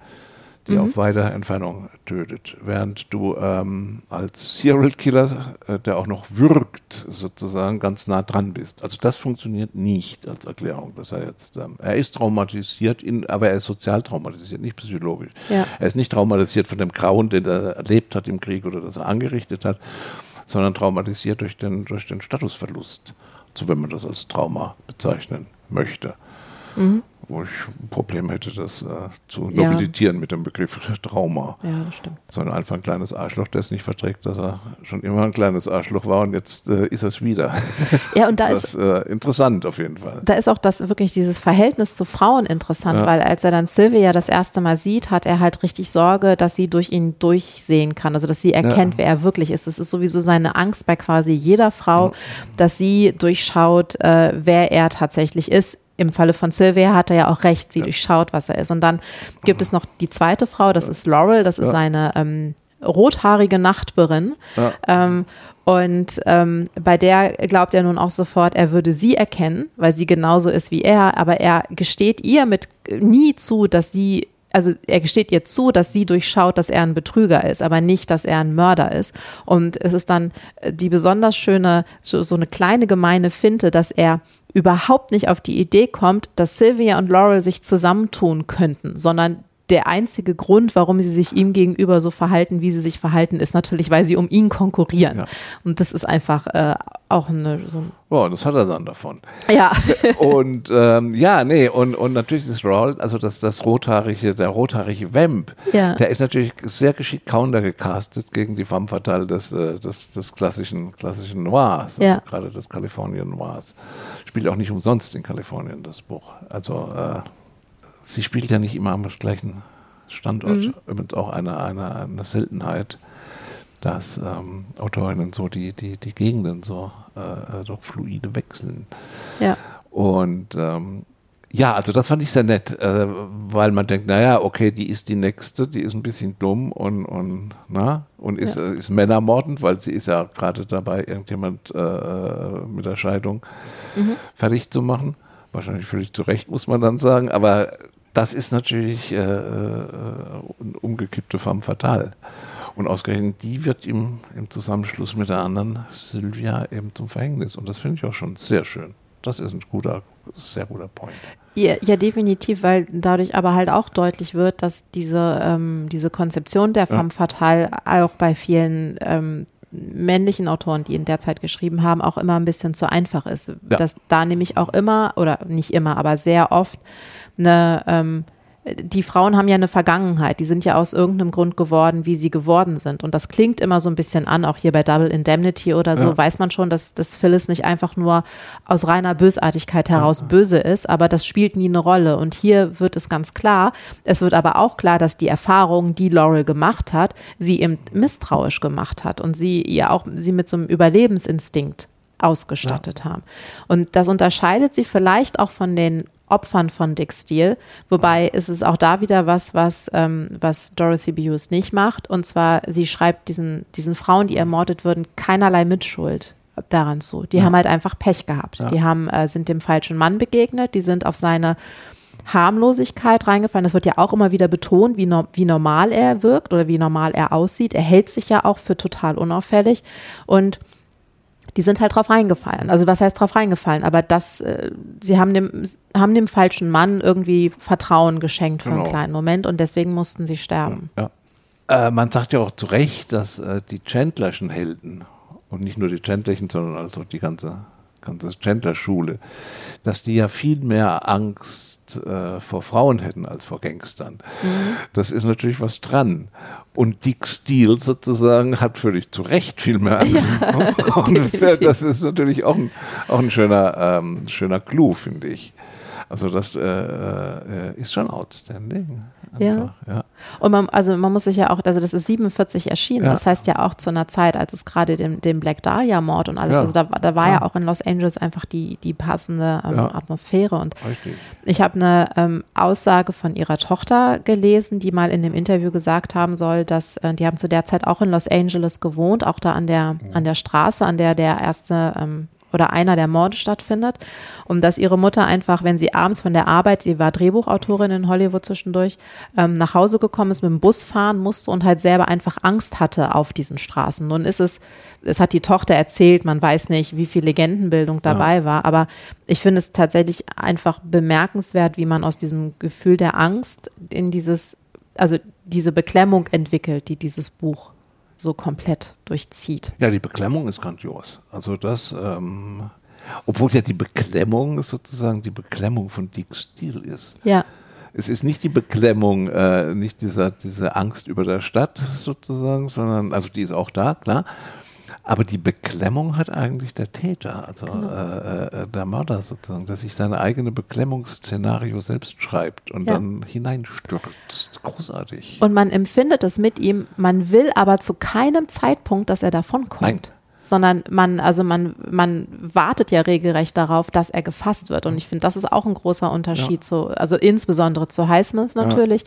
die Mhm. auf weiter Entfernung tötet. Während du ähm, als Serial Killer, äh, der auch noch würgt, sozusagen ganz nah dran bist. Also das funktioniert nicht als Erklärung, dass er jetzt, ähm, er ist traumatisiert, in, aber er ist sozial traumatisiert, nicht psychologisch. Ja. Er ist nicht traumatisiert von dem Grauen, den er erlebt hat im Krieg oder das er angerichtet hat, sondern traumatisiert durch den, durch den Statusverlust, so wenn man das als Trauma bezeichnen möchte. Wo ich ein Problem hätte, das äh, zu nobilitieren ja. mit dem Begriff Trauma. Ja, das stimmt. Sondern einfach ein kleines Arschloch, der es nicht verträgt, dass er schon immer ein kleines Arschloch war und jetzt äh, ist er es wieder. Ja, und da das ist äh, interessant auf jeden Fall. Da ist auch das wirklich dieses Verhältnis zu Frauen interessant, ja. weil als er dann Sylvia das erste Mal sieht, hat er halt richtig Sorge, dass sie durch ihn durchsehen kann, also dass sie erkennt, ja. wer er wirklich ist. Das ist sowieso seine Angst bei quasi jeder Frau, dass sie durchschaut, äh, wer er tatsächlich ist im Falle von Sylvia hat er ja auch recht, sie ja. durchschaut, was er ist. Und dann gibt es noch die zweite Frau, das ist Laurel, das ist seine ähm, rothaarige Nachbarin. Ja. Ähm, und ähm, bei der glaubt er nun auch sofort, er würde sie erkennen, weil sie genauso ist wie er, aber er gesteht ihr mit nie zu, dass sie also er gesteht ihr zu, dass sie durchschaut, dass er ein Betrüger ist, aber nicht, dass er ein Mörder ist. Und es ist dann äh, die besonders schöne, so, so eine kleine gemeine Finte, dass er überhaupt nicht auf die Idee kommt, dass Sylvia und Laurel sich zusammentun könnten, sondern der einzige Grund, warum sie sich ihm gegenüber so verhalten, wie sie sich verhalten, ist natürlich, weil sie um ihn konkurrieren. Ja. Und das ist einfach äh, auch eine so Oh, das hat er dann davon. Ja. und ähm, ja, nee, und, und natürlich das Rawl, also das, das rothaarige, der rothaarige Vamp, ja. der ist natürlich sehr geschickt countergecastet gegen die femme fatale des, äh, des, des klassischen, klassischen Noirs, also ja. gerade des Kalifornien Noirs. Spielt auch nicht umsonst in Kalifornien, das Buch. Also äh, sie spielt ja nicht immer am gleichen Standort. Mhm. Übrigens auch eine, eine, eine Seltenheit, dass ähm, Autorinnen so die, die, die Gegenden so äh, doch fluide wechseln. Ja. Und ähm, ja, also das fand ich sehr nett, äh, weil man denkt, naja, okay, die ist die nächste, die ist ein bisschen dumm und, und, na, und ist, ja. äh, ist männermordend, weil sie ist ja gerade dabei, irgendjemand äh, äh mit der Scheidung mhm. fertig zu machen. Wahrscheinlich völlig zu Recht, muss man dann sagen, aber das ist natürlich äh, äh, eine umgekippte femme fatale. Und ausgerechnet die wird ihm im Zusammenschluss mit der anderen Sylvia eben zum Verhängnis. Und das finde ich auch schon sehr schön. Das ist ein guter, sehr guter Point. Ja, ja, definitiv, weil dadurch aber halt auch deutlich wird, dass diese, ähm, diese Konzeption der femme ja. fatale auch bei vielen ähm, männlichen Autoren, die in der Zeit geschrieben haben, auch immer ein bisschen zu einfach ist. Ja. Dass da nämlich auch immer, oder nicht immer, aber sehr oft eine ähm, die Frauen haben ja eine Vergangenheit, die sind ja aus irgendeinem Grund geworden, wie sie geworden sind. Und das klingt immer so ein bisschen an, auch hier bei Double Indemnity oder so, ja. weiß man schon, dass, dass Phyllis nicht einfach nur aus reiner Bösartigkeit heraus ja. böse ist, aber das spielt nie eine Rolle. Und hier wird es ganz klar, es wird aber auch klar, dass die Erfahrung, die Laurel gemacht hat, sie eben misstrauisch gemacht hat und sie ihr auch, sie mit so einem Überlebensinstinkt ausgestattet ja. haben. Und das unterscheidet sie vielleicht auch von den Opfern von Dick Steele, wobei ist es auch da wieder was, was, ähm, was Dorothy Bewes nicht macht. Und zwar, sie schreibt diesen, diesen Frauen, die ermordet würden, keinerlei Mitschuld daran zu. Die ja. haben halt einfach Pech gehabt. Ja. Die haben, äh, sind dem falschen Mann begegnet, die sind auf seine Harmlosigkeit reingefallen. Das wird ja auch immer wieder betont, wie, no wie normal er wirkt oder wie normal er aussieht. Er hält sich ja auch für total unauffällig. Und die sind halt drauf reingefallen. Also was heißt drauf reingefallen? Aber das, äh, sie haben dem, haben dem falschen Mann irgendwie Vertrauen geschenkt für genau. einen kleinen Moment und deswegen mussten sie sterben. Ja. Äh, man sagt ja auch zu Recht, dass äh, die Chandlerschen Helden und nicht nur die Chandlerchen, sondern also die ganze ganze Chandler-Schule, dass die ja viel mehr Angst äh, vor Frauen hätten als vor Gangstern. Mhm. Das ist natürlich was dran. Und Dick Steele sozusagen hat völlig zu Recht viel mehr Angst. Ja, das ist natürlich auch ein, auch ein schöner, ähm, schöner Clou, finde ich. Also das äh, äh, ist schon outstanding. Ja. ja. Und man, also man muss sich ja auch, also das ist 47 erschienen, ja. das heißt ja auch zu einer Zeit, als es gerade den, den Black Dahlia-Mord und alles, ja. also da, da war ja. auch in Los Angeles einfach die, die passende ähm, Atmosphäre. Und Richtig. ich habe eine ähm, Aussage von ihrer Tochter gelesen, die mal in dem Interview gesagt haben soll, dass äh, die haben zu der Zeit auch in Los Angeles gewohnt, auch da an der, an der Straße, an der der erste ähm, oder einer der Morde stattfindet. Und dass ihre Mutter einfach, wenn sie abends von der Arbeit, sie war Drehbuchautorin in Hollywood zwischendurch, ähm, nach Hause gekommen ist, mit dem Bus fahren musste und halt selber einfach Angst hatte auf diesen Straßen. Nun ist es, es hat die Tochter erzählt, man weiß nicht, wie viel Legendenbildung dabei ja. war, aber ich finde es tatsächlich einfach bemerkenswert, wie man aus diesem Gefühl der Angst in dieses, also diese Beklemmung entwickelt, die dieses Buch so komplett durchzieht. Ja, die Beklemmung ist grandios. Also das, ähm, Obwohl ja die Beklemmung sozusagen die Beklemmung von Dick Steele ist. Ja. Es ist nicht die Beklemmung, äh, nicht dieser, diese Angst über der Stadt sozusagen, sondern, also die ist auch da, klar. Aber die Beklemmung hat eigentlich der Täter, also genau. äh, äh, der Mörder sozusagen, dass sich seine eigene Beklemmungsszenario selbst schreibt und ja. dann hineinstürzt. Großartig. Und man empfindet es mit ihm, man will aber zu keinem Zeitpunkt, dass er davonkommt. Nein sondern man, also man, man wartet ja regelrecht darauf, dass er gefasst wird. Und ich finde, das ist auch ein großer Unterschied ja. zu, also insbesondere zu Highsmith natürlich,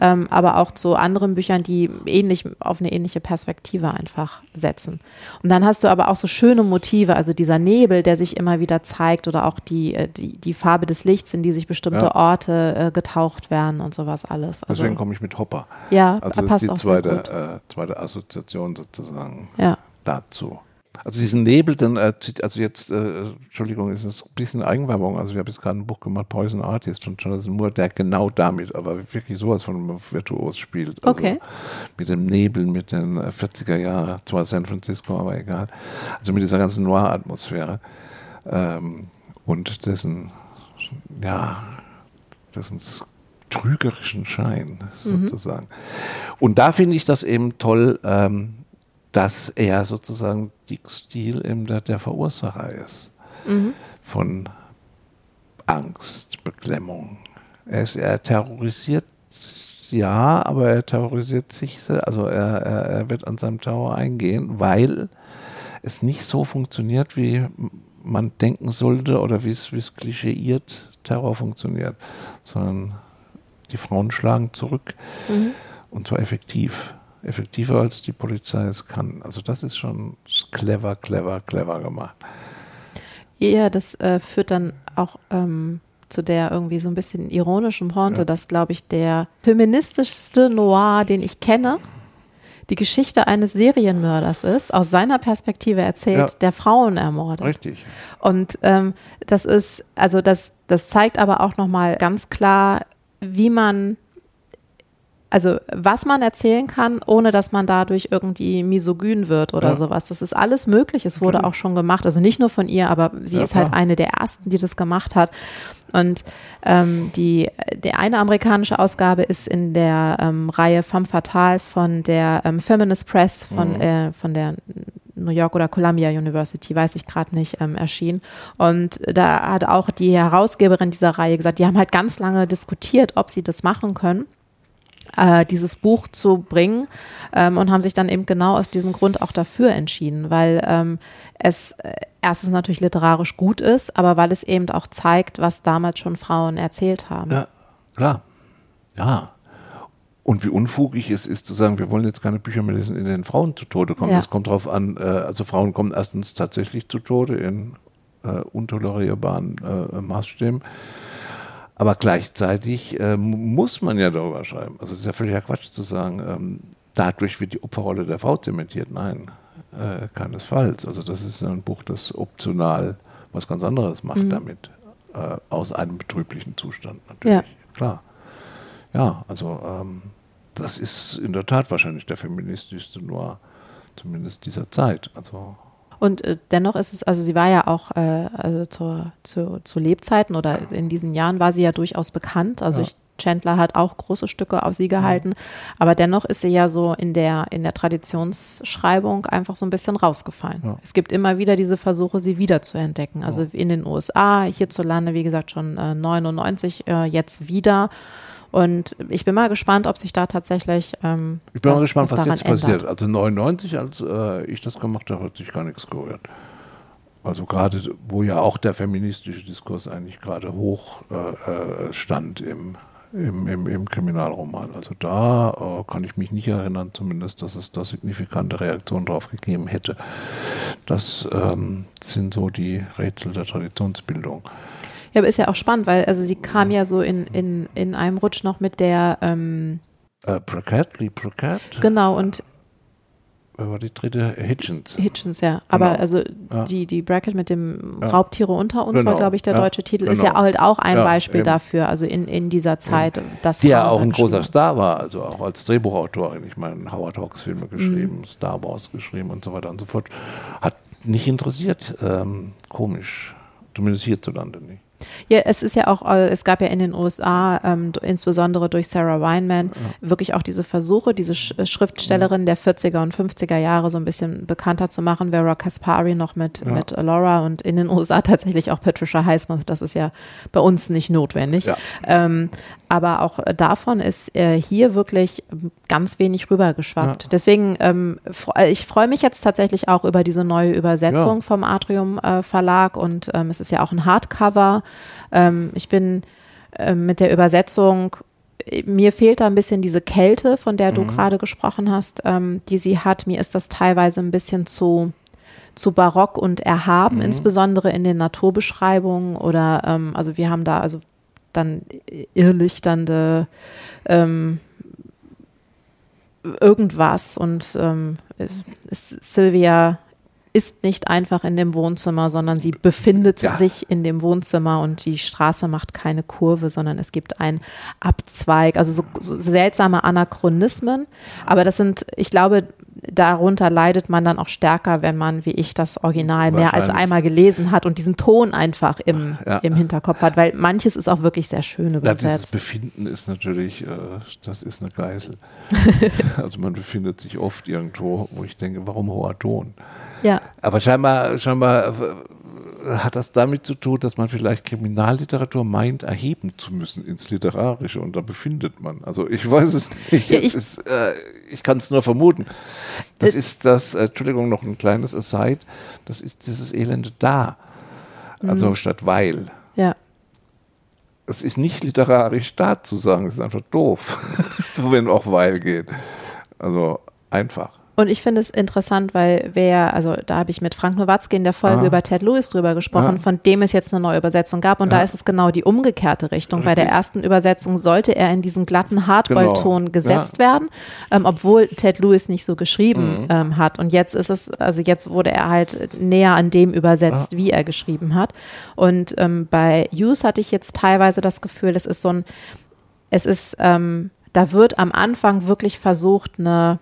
ja. ähm, aber auch zu anderen Büchern, die ähnlich, auf eine ähnliche Perspektive einfach setzen. Und dann hast du aber auch so schöne Motive, also dieser Nebel, der sich immer wieder zeigt oder auch die, äh, die, die Farbe des Lichts, in die sich bestimmte ja. Orte äh, getaucht werden und sowas alles. Also, Deswegen komme ich mit Hopper. Ja, also das ist die zweite, äh, zweite Assoziation sozusagen ja. dazu. Also diesen Nebel, dann, äh, also jetzt, äh, Entschuldigung, ist das ein bisschen Eigenwerbung. Also ich habe jetzt gerade ein Buch gemacht, Poison Artist von Jonathan Moore, der genau damit, aber wirklich sowas von virtuos spielt. Also okay. Mit dem Nebel, mit den 40er äh, Jahren, zwar San Francisco, aber egal. Also mit dieser ganzen Noir-Atmosphäre ähm, und dessen, ja, dessen trügerischen Schein mhm. sozusagen. Und da finde ich das eben toll, ähm, dass er sozusagen Steele eben der, der Verursacher ist mhm. von Angst, Beklemmung. Er, ist, er terrorisiert ja, aber er terrorisiert sich, also er, er, er wird an seinem Tower eingehen, weil es nicht so funktioniert, wie man denken sollte oder wie es, wie es klischeiert Terror funktioniert, sondern die Frauen schlagen zurück mhm. und zwar effektiv effektiver als die Polizei es kann. Also das ist schon clever, clever, clever gemacht. Ja, das äh, führt dann auch ähm, zu der irgendwie so ein bisschen ironischen Pointe, ja. dass, glaube ich, der feministischste Noir, den ich kenne, die Geschichte eines Serienmörders ist, aus seiner Perspektive erzählt, ja. der Frauen ermordet. Richtig. Und ähm, das ist, also das, das zeigt aber auch nochmal ganz klar, wie man also was man erzählen kann, ohne dass man dadurch irgendwie misogyn wird oder ja. sowas. Das ist alles möglich. Es wurde auch schon gemacht. Also nicht nur von ihr, aber sie ja, ist halt eine der ersten, die das gemacht hat. Und ähm, die, die eine amerikanische Ausgabe ist in der ähm, Reihe Femme Fatale von der ähm, Feminist Press von, mhm. äh, von der New York oder Columbia University, weiß ich gerade nicht, ähm, erschienen. Und da hat auch die Herausgeberin dieser Reihe gesagt, die haben halt ganz lange diskutiert, ob sie das machen können äh, dieses Buch zu bringen ähm, und haben sich dann eben genau aus diesem Grund auch dafür entschieden, weil ähm, es äh, erstens natürlich literarisch gut ist, aber weil es eben auch zeigt, was damals schon Frauen erzählt haben. Ja, klar. Ja. Und wie unfugig es ist zu sagen, wir wollen jetzt keine Bücher mehr lesen, in denen Frauen zu Tode kommen. Ja. Das kommt darauf an, äh, also Frauen kommen erstens tatsächlich zu Tode in äh, untolerierbaren äh, Maßstäben. Aber gleichzeitig äh, muss man ja darüber schreiben. Also es ist ja völliger Quatsch zu sagen, ähm, dadurch wird die Opferrolle der Frau zementiert. Nein, äh, keinesfalls. Also das ist ein Buch, das optional was ganz anderes macht mhm. damit. Äh, aus einem betrüblichen Zustand natürlich. Ja. Klar. Ja, also ähm, das ist in der Tat wahrscheinlich der feministischste Noir, zumindest dieser Zeit. Also und äh, dennoch ist es, also sie war ja auch äh, also zur, zu, zu Lebzeiten oder in diesen Jahren war sie ja durchaus bekannt. Also ja. ich Chandler hat auch große Stücke auf sie gehalten, ja. aber dennoch ist sie ja so in der, in der Traditionsschreibung einfach so ein bisschen rausgefallen. Ja. Es gibt immer wieder diese Versuche, sie wieder zu entdecken. Also in den USA, hierzulande, wie gesagt, schon äh, 99, äh, jetzt wieder. Und ich bin mal gespannt, ob sich da tatsächlich. Ähm, ich bin was, mal gespannt, was, was jetzt ändert. passiert. Also 99, als äh, ich das gemacht habe, hat sich gar nichts gerührt. Also gerade, wo ja auch der feministische Diskurs eigentlich gerade hoch äh, äh stand im, im, im, im, Kriminalroman. Also da äh, kann ich mich nicht erinnern, zumindest, dass es da signifikante Reaktionen drauf gegeben hätte. Das ähm, sind so die Rätsel der Traditionsbildung. Ja, aber ist ja auch spannend, weil also sie kam ja so in, in, in einem Rutsch noch mit der ähm, äh, Prakat, Lee Prakat. Genau, und Wer war die dritte? Hitchens. Hitchens, ja. Aber genau. also ja. die, die Bracket mit dem ja. Raubtiere unter uns genau. war, glaube ich, der ja. deutsche Titel, genau. ist ja halt auch ein Beispiel eben. dafür, also in, in dieser Zeit. Dass die ja auch ein großer Star war, also auch als Drehbuchautorin. Ich meine, Howard Hawks Filme geschrieben, mhm. Star Wars geschrieben und so weiter und so fort. Hat nicht interessiert. Ähm, komisch. Zumindest hierzulande nicht. Ja, es ist ja auch, äh, es gab ja in den USA, ähm, insbesondere durch Sarah Weinman, ja. wirklich auch diese Versuche, diese Sch äh, Schriftstellerin der 40er und 50er Jahre so ein bisschen bekannter zu machen. Vera Kaspari noch mit, ja. mit Laura und in den USA tatsächlich auch Patricia Highsmith. Das ist ja bei uns nicht notwendig. Ja. Ähm, aber auch davon ist äh, hier wirklich ganz wenig rübergeschwappt. Ja. Deswegen, ähm, äh, ich freue mich jetzt tatsächlich auch über diese neue Übersetzung ja. vom Atrium äh, Verlag und ähm, es ist ja auch ein Hardcover. Ähm, ich bin äh, mit der Übersetzung mir fehlt da ein bisschen diese Kälte, von der du mhm. gerade gesprochen hast, ähm, die sie hat. Mir ist das teilweise ein bisschen zu, zu barock und erhaben, mhm. insbesondere in den Naturbeschreibungen oder ähm, also wir haben da also dann irrlichternde ähm, irgendwas und ähm, Sylvia ist nicht einfach in dem Wohnzimmer, sondern sie befindet ja. sich in dem Wohnzimmer und die Straße macht keine Kurve, sondern es gibt einen Abzweig, also so, so seltsame Anachronismen. Aber das sind, ich glaube, darunter leidet man dann auch stärker, wenn man, wie ich, das Original mehr als einmal gelesen hat und diesen Ton einfach im, ja. im Hinterkopf hat, weil manches ist auch wirklich sehr schön übersetzt. Ja, dieses Befinden ist natürlich, äh, das ist eine Geißel. also man befindet sich oft irgendwo, wo ich denke, warum hoher Ton? Ja. Aber scheinbar, scheinbar hat das damit zu tun, dass man vielleicht Kriminalliteratur meint, erheben zu müssen ins Literarische und da befindet man. Also ich weiß es nicht. Ja, ich, ist, äh, ich kann es nur vermuten. Das äh, ist das, äh, Entschuldigung, noch ein kleines Aside, das ist dieses Elende da. Also mhm. statt weil. Ja. Es ist nicht literarisch da zu sagen, es ist einfach doof, wenn auch weil geht. Also einfach. Und ich finde es interessant, weil wer, also da habe ich mit Frank Nowatzki in der Folge ah. über Ted Lewis drüber gesprochen, ah. von dem es jetzt eine neue Übersetzung gab. Und ja. da ist es genau die umgekehrte Richtung. Richtig. Bei der ersten Übersetzung sollte er in diesen glatten Hardball-Ton genau. gesetzt ja. werden, ähm, obwohl Ted Lewis nicht so geschrieben mhm. ähm, hat. Und jetzt ist es, also jetzt wurde er halt näher an dem übersetzt, ah. wie er geschrieben hat. Und ähm, bei Hughes hatte ich jetzt teilweise das Gefühl, es ist so ein, es ist, ähm, da wird am Anfang wirklich versucht, eine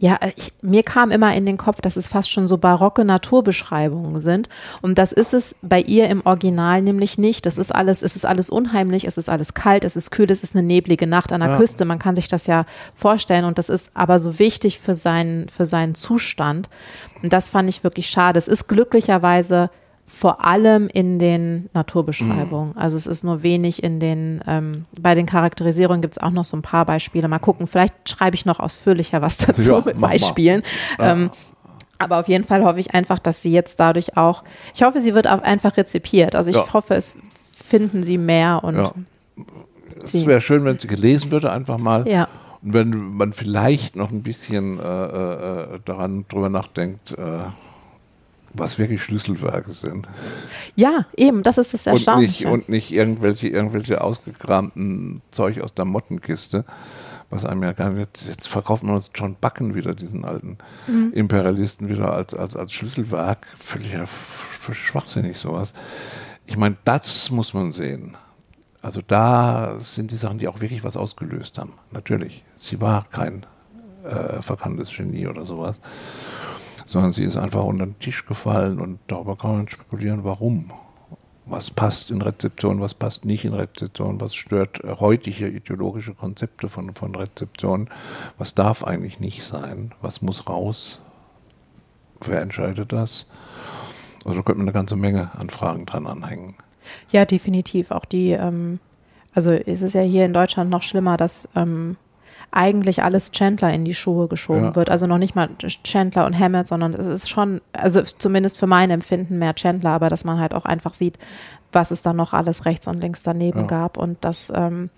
ja, äh, ich, mir kam immer in den Kopf, dass es fast schon so barocke Naturbeschreibungen sind. Und das ist es bei ihr im Original nämlich nicht. Das ist alles, es ist alles unheimlich, es ist alles kalt, es ist kühl, es ist eine neblige Nacht an der ja. Küste. Man kann sich das ja vorstellen. Und das ist aber so wichtig für seinen, für seinen Zustand. Und das fand ich wirklich schade. Es ist glücklicherweise vor allem in den Naturbeschreibungen. Also es ist nur wenig in den, ähm, bei den Charakterisierungen gibt es auch noch so ein paar Beispiele. Mal gucken, vielleicht schreibe ich noch ausführlicher was dazu ja, mit Beispielen. Ähm, aber auf jeden Fall hoffe ich einfach, dass sie jetzt dadurch auch, ich hoffe, sie wird auch einfach rezipiert. Also ich ja. hoffe, es finden sie mehr und. Es wäre schön, wenn sie gelesen würde, einfach mal. Ja. Und wenn man vielleicht noch ein bisschen äh, äh, daran drüber nachdenkt, äh, was wirklich Schlüsselwerke sind. Ja, eben, das ist das Erstaunliche. Und nicht, und nicht irgendwelche, irgendwelche ausgekramten Zeug aus der Mottenkiste, was einem ja gar nicht, jetzt verkaufen wir uns John Backen wieder, diesen alten mhm. Imperialisten wieder als, als, als Schlüsselwerk. Völlig, völlig schwachsinnig sowas. Ich meine, das muss man sehen. Also da sind die Sachen, die auch wirklich was ausgelöst haben. Natürlich. Sie war kein äh, verkanntes Genie oder sowas sondern sie ist einfach unter den Tisch gefallen und darüber kann man spekulieren, warum. Was passt in Rezeption, was passt nicht in Rezeption, was stört heutige ideologische Konzepte von, von Rezeption, was darf eigentlich nicht sein, was muss raus, wer entscheidet das? Also da könnte man eine ganze Menge an Fragen dran anhängen. Ja, definitiv. Auch die, ähm, also ist es ja hier in Deutschland noch schlimmer, dass ähm, eigentlich alles Chandler in die Schuhe geschoben ja. wird. Also noch nicht mal Chandler und Hammett, sondern es ist schon, also zumindest für mein Empfinden mehr Chandler, aber dass man halt auch einfach sieht, was es da noch alles rechts und links daneben ja. gab. Und das ähm,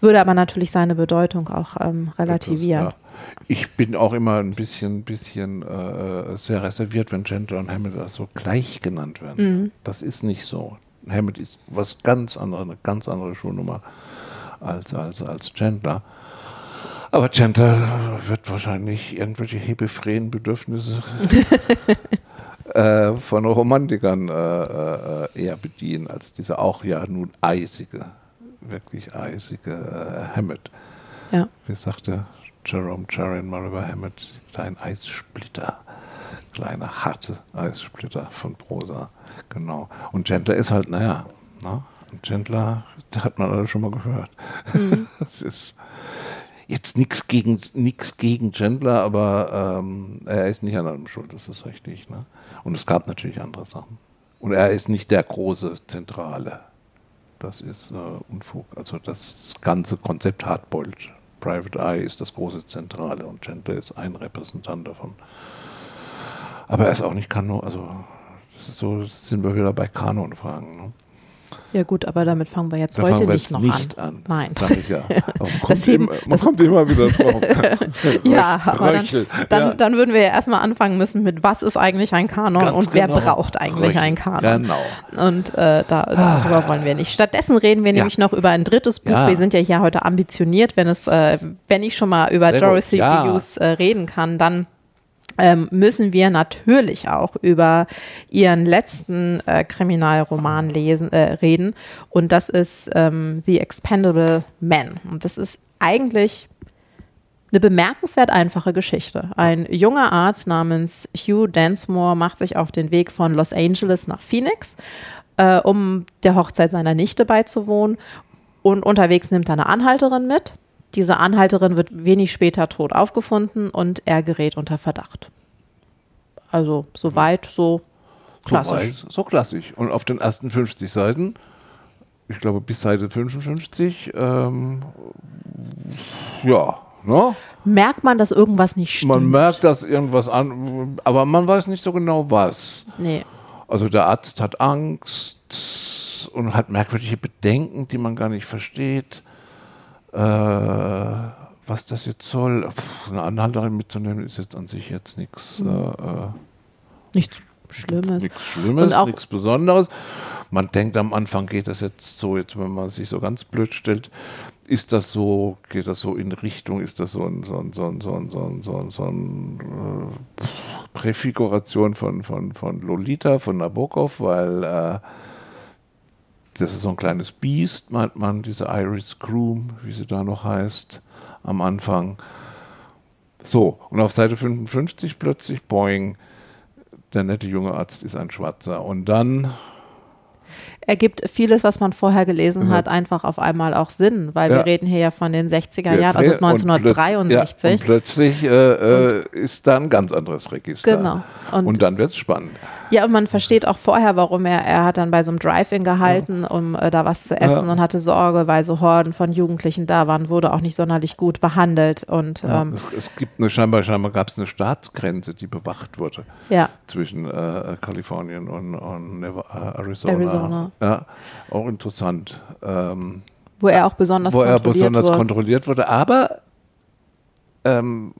würde aber natürlich seine Bedeutung auch ähm, relativieren. Ich bin auch immer ein bisschen, bisschen äh, sehr reserviert, wenn Chandler und Hammett so gleich genannt werden. Mhm. Das ist nicht so. Hammett ist was ganz anderes, eine ganz andere Schuhnummer als, als, als Chandler. Aber Chandler wird wahrscheinlich irgendwelche hebephrenen Bedürfnisse äh, von Romantikern äh, äh, eher bedienen, als diese auch ja nun eisige, wirklich eisige äh, Hammett. Ja. Wie sagte Jerome Charin mal über Hammett, ein Eissplitter. kleine, harte Eissplitter von Prosa. Genau. Und Chandler ist halt, naja, na, Chandler, da hat man alle schon mal gehört. Mhm. Das ist jetzt nichts gegen nichts gegen Chandler, aber ähm, er ist nicht an allem schuld, das ist richtig. Ne? Und es gab natürlich andere Sachen. Und er ist nicht der große Zentrale. Das ist äh, Unfug. Also das ganze Konzept Hardboiled Private Eye ist das große Zentrale und Chandler ist ein Repräsentant davon. Aber er ist auch nicht Kanon, also das ist so, sind wir wieder bei Kanonfragen. Ne? Ja gut, aber damit fangen wir jetzt da heute wir nicht noch nicht an. an. Nein. Ich ja. das heben, immer, man das kommt immer wieder drauf. ja, aber dann, dann, ja. dann, würden wir ja erstmal anfangen müssen mit, was ist eigentlich ein Kanon Ganz und genau. wer braucht eigentlich Röchel. einen Kanon. Genau. Und äh, da, darüber wollen wir nicht. Stattdessen reden wir ja. nämlich noch über ein drittes Buch. Ja. Wir sind ja hier heute ambitioniert. Wenn, es, äh, wenn ich schon mal über Sehr Dorothy Hughes äh, reden kann, dann müssen wir natürlich auch über ihren letzten äh, Kriminalroman lesen, äh, reden. Und das ist ähm, The Expendable Man. Und das ist eigentlich eine bemerkenswert einfache Geschichte. Ein junger Arzt namens Hugh Densmore macht sich auf den Weg von Los Angeles nach Phoenix, äh, um der Hochzeit seiner Nichte beizuwohnen. Und unterwegs nimmt er eine Anhalterin mit diese Anhalterin wird wenig später tot aufgefunden und er gerät unter Verdacht. Also soweit so klassisch. So, weit, so klassisch. Und auf den ersten 50 Seiten, ich glaube bis Seite 55, ähm, ja, ne? Merkt man, dass irgendwas nicht stimmt? Man merkt, dass irgendwas an, aber man weiß nicht so genau was. Nee. Also der Arzt hat Angst und hat merkwürdige Bedenken, die man gar nicht versteht äh, was das jetzt soll. Pff, eine Anhalterin mitzunehmen ist jetzt an sich jetzt nichts. Mhm. Äh, nichts Schlimmes. Nichts Schlimmes, nichts Besonderes. Man denkt am Anfang geht das jetzt so, jetzt wenn man sich so ganz blöd stellt, ist das so, geht das so in Richtung, ist das so ein, so ein, so ein, so ein, so ein, so ein, so ein äh, Präfiguration von, von, von Lolita, von Nabokov, weil äh, das ist so ein kleines Biest, meint man, diese Iris Groom, wie sie da noch heißt, am Anfang. So, und auf Seite 55 plötzlich, boing, der nette junge Arzt ist ein Schwarzer. Und dann ergibt vieles, was man vorher gelesen hat, einfach auf einmal auch Sinn, weil ja. wir reden hier ja von den 60er Jahren, also 1963. Und plötzlich, ja, und plötzlich äh, und ist da ein ganz anderes Register. Genau. Und, und dann wird es spannend. Ja, und man versteht auch vorher, warum er, er hat dann bei so einem Drive-In gehalten, ja. um äh, da was zu essen ja. und hatte Sorge, weil so Horden von Jugendlichen da waren, wurde auch nicht sonderlich gut behandelt. Und, ja, ähm, es, es, gibt eine, scheinbar, scheinbar gab es eine Staatsgrenze, die bewacht wurde ja. zwischen äh, Kalifornien und, und äh, Arizona. Arizona. Ja, auch interessant. Ähm, wo er auch besonders wo kontrolliert er besonders wurde. kontrolliert wurde, aber ähm,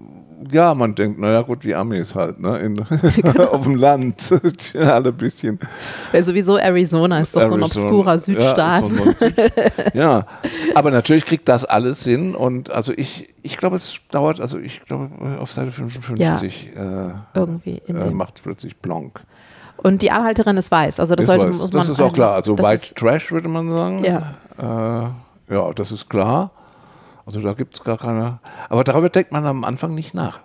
ja, man denkt, naja gut, die Amis halt, ne? In, genau. auf dem Land. Alle ein bisschen. Ja, sowieso Arizona ist doch Arizona, so ein obskurer Südstaat. Ja, so Süd ja, aber natürlich kriegt das alles hin und also ich, ich glaube, es dauert, also ich glaube, auf Seite 55 ja, äh, irgendwie äh, macht plötzlich Blanc. Und die Anhalterin ist weiß, also das ist sollte muss man. Das ist auch klar, also White Trash würde man sagen. Ja. Äh, ja, das ist klar. Also da gibt es gar keine. Aber darüber denkt man am Anfang nicht nach.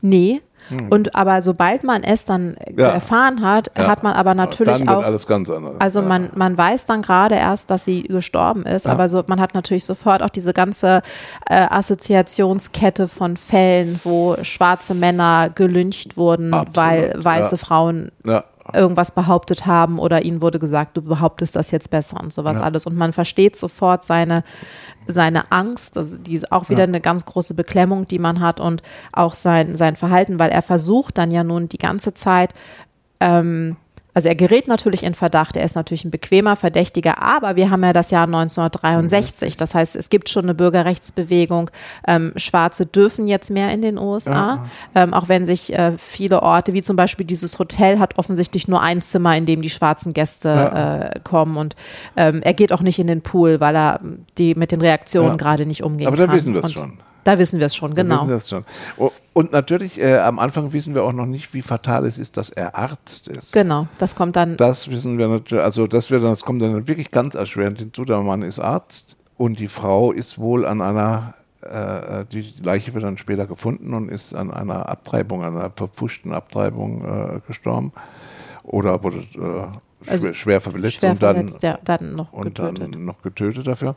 Nee. Hm. Und aber sobald man es dann ja. erfahren hat, ja. hat man aber natürlich dann auch. alles ganz anders. Also ja. man, man weiß dann gerade erst, dass sie gestorben ist, aber so, man hat natürlich sofort auch diese ganze äh, Assoziationskette von Fällen, wo schwarze Männer gelyncht wurden, Absolut. weil weiße Frauen irgendwas behauptet haben oder ihnen wurde gesagt, du behauptest das jetzt besser und sowas alles. Und man versteht sofort seine seine Angst, also die ist auch wieder ja. eine ganz große Beklemmung, die man hat und auch sein, sein Verhalten, weil er versucht dann ja nun die ganze Zeit ähm, also er gerät natürlich in Verdacht, er ist natürlich ein bequemer Verdächtiger, aber wir haben ja das Jahr 1963. Das heißt, es gibt schon eine Bürgerrechtsbewegung. Ähm, Schwarze dürfen jetzt mehr in den USA, ja. ähm, auch wenn sich äh, viele Orte, wie zum Beispiel dieses Hotel, hat offensichtlich nur ein Zimmer, in dem die schwarzen Gäste ja. äh, kommen. Und ähm, er geht auch nicht in den Pool, weil er die mit den Reaktionen ja. gerade nicht umgehen kann. Aber da wissen wir es schon. Da wissen wir es schon, genau. Da wissen wir es schon. Und natürlich, äh, am Anfang wissen wir auch noch nicht, wie fatal es ist, dass er Arzt ist. Genau, das kommt dann. Das wissen wir natürlich, also das, wird, das kommt dann wirklich ganz erschwerend hinzu. Der Mann ist Arzt und die Frau ist wohl an einer äh, die Leiche wird dann später gefunden und ist an einer Abtreibung, an einer verpfuschten Abtreibung äh, gestorben. Oder wurde äh, Also schwer, schwer verletzt Schwer und dann, verletzt, ja, dann noch und getötet. dann noch getötet dafür.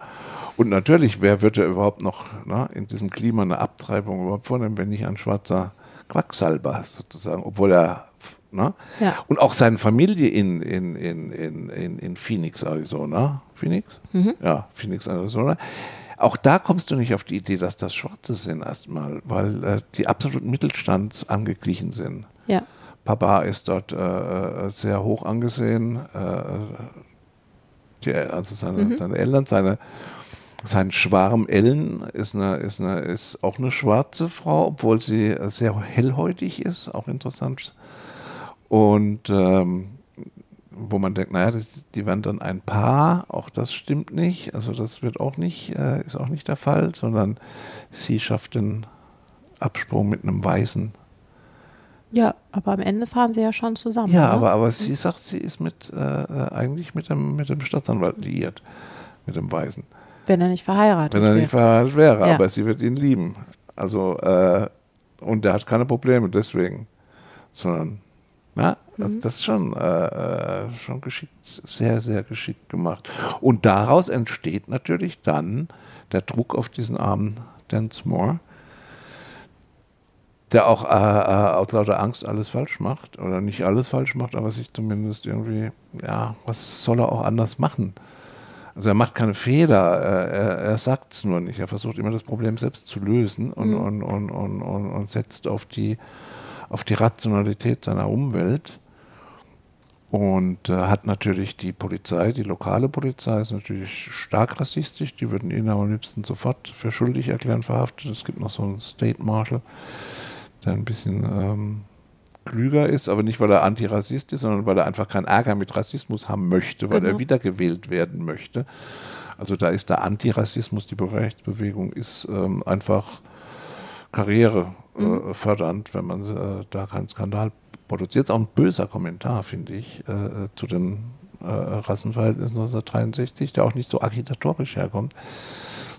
Und natürlich, wer würde überhaupt noch ne, in diesem Klima eine Abtreibung überhaupt vornehmen, wenn nicht ein schwarzer Quacksalber sozusagen, obwohl er, ne? Ja. Und auch seine Familie in, in, in, in, in, in Phoenix, Arizona. Phoenix? Mhm. Ja, Phoenix, Arizona. Auch da kommst du nicht auf die Idee, dass das Schwarze sind erstmal, weil äh, die absoluten Mittelstands angeglichen sind. ja. Papa ist dort äh, sehr hoch angesehen. Äh, die, also seine, seine Eltern, seine, sein Schwarm Ellen ist, eine, ist, eine, ist auch eine schwarze Frau, obwohl sie sehr hellhäutig ist, auch interessant. Und ähm, wo man denkt, naja, das, die werden dann ein Paar, auch das stimmt nicht. Also das wird auch nicht, äh, ist auch nicht der Fall, sondern sie schafft den Absprung mit einem Weißen. Ja, aber am Ende fahren sie ja schon zusammen. Ja, ne? aber, aber sie sagt, sie ist mit äh, äh, eigentlich mit dem, mit dem Staatsanwalt liiert, mit dem Weißen. Wenn er nicht verheiratet Wenn er nicht wäre. verheiratet wäre, Ja. aber sie wird ihn lieben. Also, äh, und der hat keine Probleme deswegen. Sondern, na, Mhm. also das ist schon, äh, äh, schon geschickt, sehr, sehr geschickt gemacht. Und daraus entsteht natürlich dann der Druck auf diesen armen Densmore, der auch äh, äh, aus lauter Angst alles falsch macht oder nicht alles falsch macht, aber sich zumindest irgendwie, ja, was soll er auch anders machen? Also er macht keine Fehler, er, er, er sagt es nur nicht. Er versucht immer das Problem selbst zu lösen und, und, und, und, und, und setzt auf die, auf die Rationalität seiner Umwelt. Und äh, hat natürlich die Polizei, die lokale Polizei ist natürlich stark rassistisch. Die würden ihn am liebsten sofort für schuldig erklären, verhaftet. Es gibt noch so einen State Marshal, der ein bisschen ähm, klüger ist, aber nicht, weil er Antirassist ist, sondern weil er einfach keinen Ärger mit Rassismus haben möchte, weil Genau. er wiedergewählt werden möchte. Also da ist der Antirassismus, die Bürgerrechtsbewegung ist ähm, einfach Karriere äh, fördernd, wenn man äh, da keinen Skandal produziert. Ist auch ein böser Kommentar, finde ich, äh, zu den äh, Rassenverhältnissen 1963, der auch nicht so agitatorisch herkommt,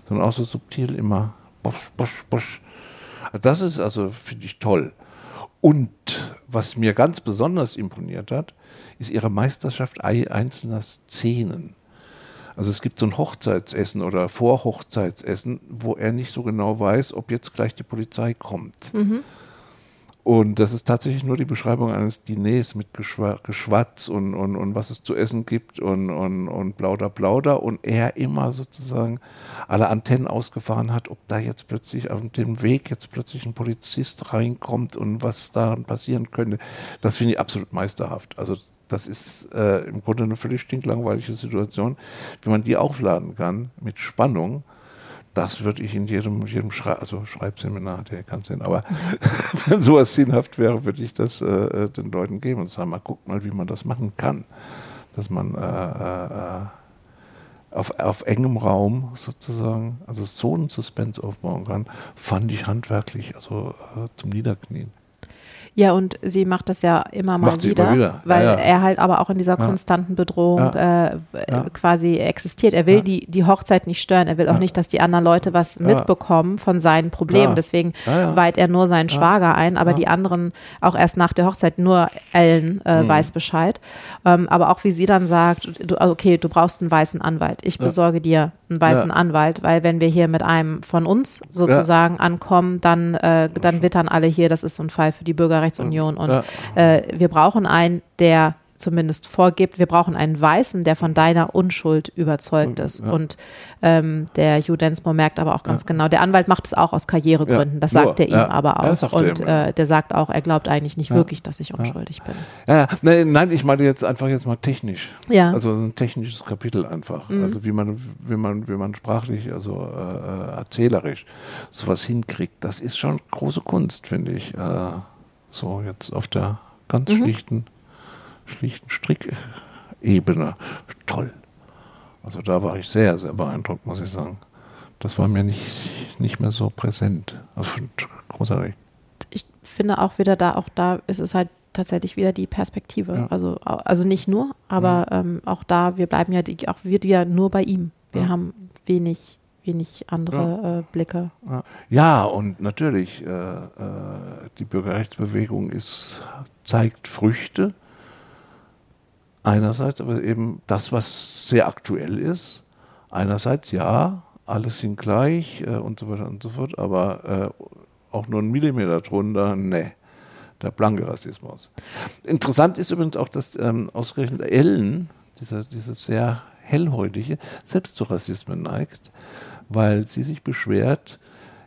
sondern auch so subtil immer bosch, bosch, bosch. Das ist also, finde ich, toll. Und was mir ganz besonders imponiert hat, ist ihre Meisterschaft ei- einzelner Szenen. Also es gibt so ein Hochzeitsessen oder Vorhochzeitsessen, wo er nicht so genau weiß, ob jetzt gleich die Polizei kommt. Und das ist tatsächlich nur die Beschreibung eines Diners mit Geschwa Geschwatz und, und, und was es zu essen gibt und, und, und plauder, plauder. Und er immer sozusagen alle Antennen ausgefahren hat, ob da jetzt plötzlich auf dem Weg jetzt plötzlich ein Polizist reinkommt und was da passieren könnte. Das finde ich absolut meisterhaft. Also das ist äh, im Grunde eine völlig stinklangweilige Situation. Wie man die aufladen kann mit Spannung, das würde ich in jedem, jedem Schrei also Schreibseminar, der kann Sinn, aber wenn sowas sinnhaft wäre, würde ich das äh, den Leuten geben und sagen, mal guck mal, wie man das machen kann. Dass man äh, äh, auf, auf engem Raum sozusagen, also so einen Suspense aufbauen kann, fand ich handwerklich, also äh, zum Niederknien. Ja, und sie macht das ja immer mal wieder, immer wieder. weil Ja, ja. er halt aber auch in dieser konstanten Bedrohung äh, quasi existiert. Er will die, die Hochzeit nicht stören. Er will auch nicht, dass die anderen Leute was mitbekommen von seinen Problemen. Deswegen weiht er nur seinen Schwager ein, aber die anderen auch erst nach der Hochzeit. Nur Ellen äh, Mhm. weiß Bescheid. Ähm, aber auch wie sie dann sagt, du, okay, du brauchst einen weißen Anwalt. Ich besorge dir einen weißen. Anwalt, weil wenn wir hier mit einem von uns sozusagen ankommen, dann, äh, dann wittern alle hier, das ist so ein Fall für die Bürgerrechtsunion und Ja. äh, wir brauchen einen, der zumindest vorgibt, wir brauchen einen Weißen, der von deiner Unschuld überzeugt ist. Ja. Und ähm, der Hugh Densmore merkt aber auch ganz genau, der Anwalt macht es auch aus Karrieregründen, Ja, das sagt er ihm ja. aber Ja, auch. Und ja. äh, der sagt auch, er glaubt eigentlich nicht Ja. wirklich, dass ich unschuldig bin. Ja, ja. Nein, nein, ich meine jetzt einfach jetzt mal technisch. Ja. Also ein technisches Kapitel einfach. Mhm. Also wie man, wie man, wie man sprachlich, also äh, äh, erzählerisch sowas hinkriegt, das ist schon große Kunst, finde ich. Äh, so jetzt auf der ganz Mhm. schlichten, schlichten Strickebene. Toll. Also da war ich sehr, sehr beeindruckt, muss ich sagen. Das war mir nicht, nicht mehr so präsent. Also großartig. Ich finde auch wieder da, auch da ist es halt tatsächlich wieder die Perspektive. Ja. Also, also nicht nur, aber ähm, auch da, wir bleiben ja, die, auch wir ja nur bei ihm. Wir Ja. haben wenig, wenig andere äh, Blicke. Ja. ja, und natürlich, äh, äh, die Bürgerrechtsbewegung ist, zeigt Früchte. Einerseits aber eben das, was sehr aktuell ist. Einerseits ja, alles sind gleich äh, und so weiter und so fort, aber äh, auch nur ein Millimeter drunter, ne der blanke Rassismus. Interessant ist übrigens auch, dass ähm, ausgerechnet Ellen, diese, diese sehr hellhäutige, selbst zu Rassismen neigt, weil sie sich beschwert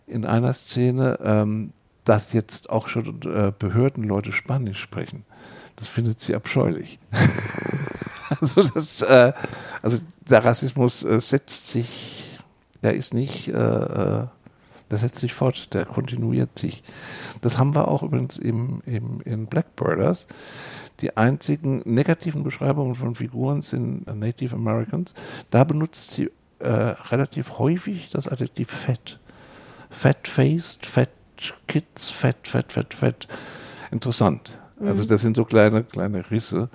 in einer Szene, ähm, dass jetzt auch schon äh, Behördenleute Spanisch sprechen. Das findet sie abscheulich. also, das, äh, also der Rassismus äh, setzt sich, der ist nicht, äh, äh, der setzt sich fort, der kontinuiert sich. Das haben wir auch übrigens im, im, in Blackbirders. Die einzigen negativen Beschreibungen von Figuren sind Native Americans. Da benutzt sie äh, relativ häufig das Adjektiv fett. Fat-faced, fat kids, fett, fett, fett, fett. Interessant. Also mhm. das sind so kleine, kleine Risse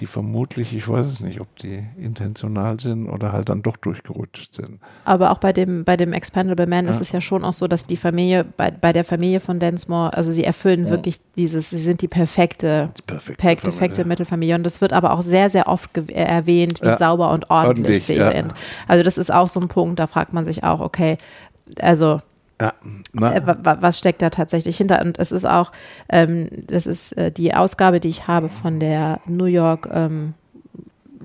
die vermutlich, ich weiß es nicht, ob die intentional sind oder halt dann doch durchgerutscht sind. Aber auch bei dem, bei dem Expandable Man ja. ist es ja schon auch so, dass die Familie, bei, bei der Familie von Densmore, also sie erfüllen ja. wirklich dieses, sie sind die perfekte, die perfekte, perfekte, perfekte Mittelfamilie. Und das wird aber auch sehr, sehr oft erwähnt, wie ja. sauber und ordentlich, ordentlich sie sind. Also das ist auch so ein Punkt, da fragt man sich auch, okay, also ja, äh, was steckt da tatsächlich hinter? Und es ist auch, ähm, das ist äh, die Ausgabe, die ich habe von der New York ähm,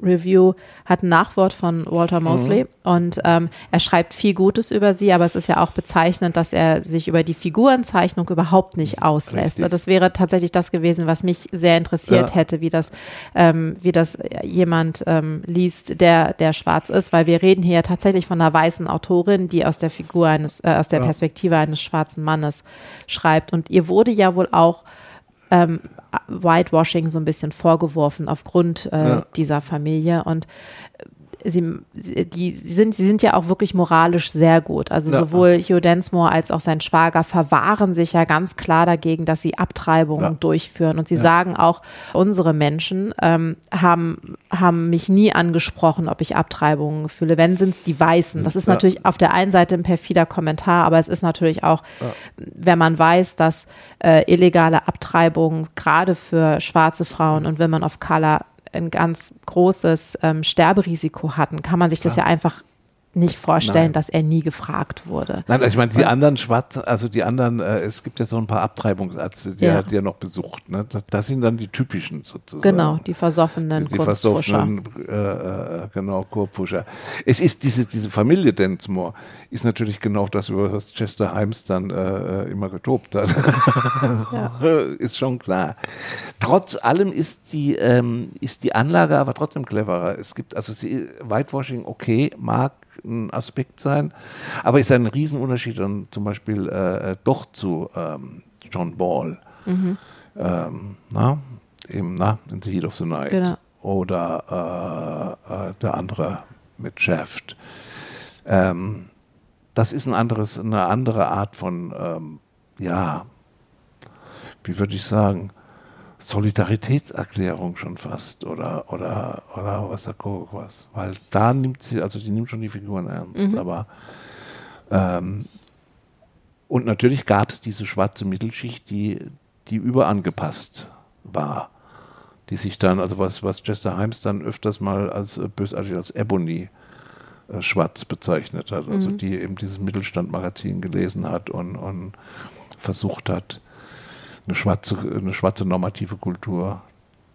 Review hat ein Nachwort von Walter mhm. Mosley mhm. und ähm, er schreibt viel Gutes über sie, aber es ist ja auch bezeichnend, dass er sich über die Figurenzeichnung überhaupt nicht auslässt. Richtig. Das wäre tatsächlich das gewesen, was mich sehr interessiert ja. hätte, wie das, ähm, wie das jemand ähm, liest, der, der schwarz ist, weil wir reden hier tatsächlich von einer weißen Autorin, die aus der Figur eines, äh, aus der ja. Perspektive eines schwarzen Mannes schreibt. Und ihr wurde ja wohl auch ähm, Whitewashing so ein bisschen vorgeworfen aufgrund äh, ja. dieser Familie. Und sie, die sind, sie sind ja auch wirklich moralisch sehr gut. Also ja. sowohl Hugh Densmore als auch sein Schwager verwahren sich ja ganz klar dagegen, dass sie Abtreibungen ja. durchführen. Und sie ja. sagen auch, unsere Menschen ähm, haben, haben mich nie angesprochen, ob ich Abtreibungen fühle. Wenn sind es die Weißen. Das ist natürlich auf der einen Seite ein perfider Kommentar, aber es ist natürlich auch, wenn man weiß, dass äh, illegale Abtreibungen gerade für schwarze Frauen und Women of Color ein ganz großes ähm, Sterberisiko hatten, kann man sich das ja, ja einfach nicht vorstellen, Nein. dass er nie gefragt wurde. Nein, also ich meine, die anderen Schwarzen, also die anderen, äh, es gibt ja so ein paar Abtreibungsärzte, die, ja. er, die er noch besucht. Ne? Das, das, sind dann die typischen sozusagen. Genau, die versoffenen Die versoffenen, äh, äh, genau, Kurpfuscher. Es ist diese, diese Familie Densmore, ist natürlich genau das, über was Chester Himes dann äh, äh immer getobt hat. ja. Ist schon klar. Trotz allem ist die, ähm, ist die Anlage aber trotzdem cleverer. Es gibt, also sie, Whitewashing, okay, mag ein Aspekt sein, aber ist ein Riesenunterschied dann zum Beispiel äh, äh, doch zu ähm, John Ball. Mhm. Ähm, na, eben, na, in The Heat of the Night. Genau. Oder äh, äh, der andere mit Shaft. Ähm, das ist ein anderes, eine andere Art von, ähm, ja, wie würde ich sagen, Solidaritätserklärung schon fast oder oder oder was Kuckuck was, weil da nimmt sie, also die nimmt schon die Figuren ernst, mhm. aber ähm, und natürlich gab es diese schwarze Mittelschicht, die die überangepasst war, die sich dann, also was was Chester Himes dann öfters mal als äh, bösartig als Ebony äh, schwarz bezeichnet hat, also mhm. die eben dieses Mittelstandmagazin gelesen hat und, und versucht hat, eine schwarze, eine schwarze normative Kultur,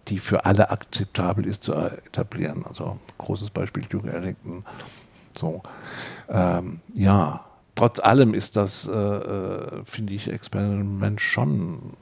die für alle akzeptabel ist, zu etablieren. Also großes Beispiel Duke Ellington. So, ähm, ja, trotz allem ist das, äh, äh, finde ich, Experiment schon,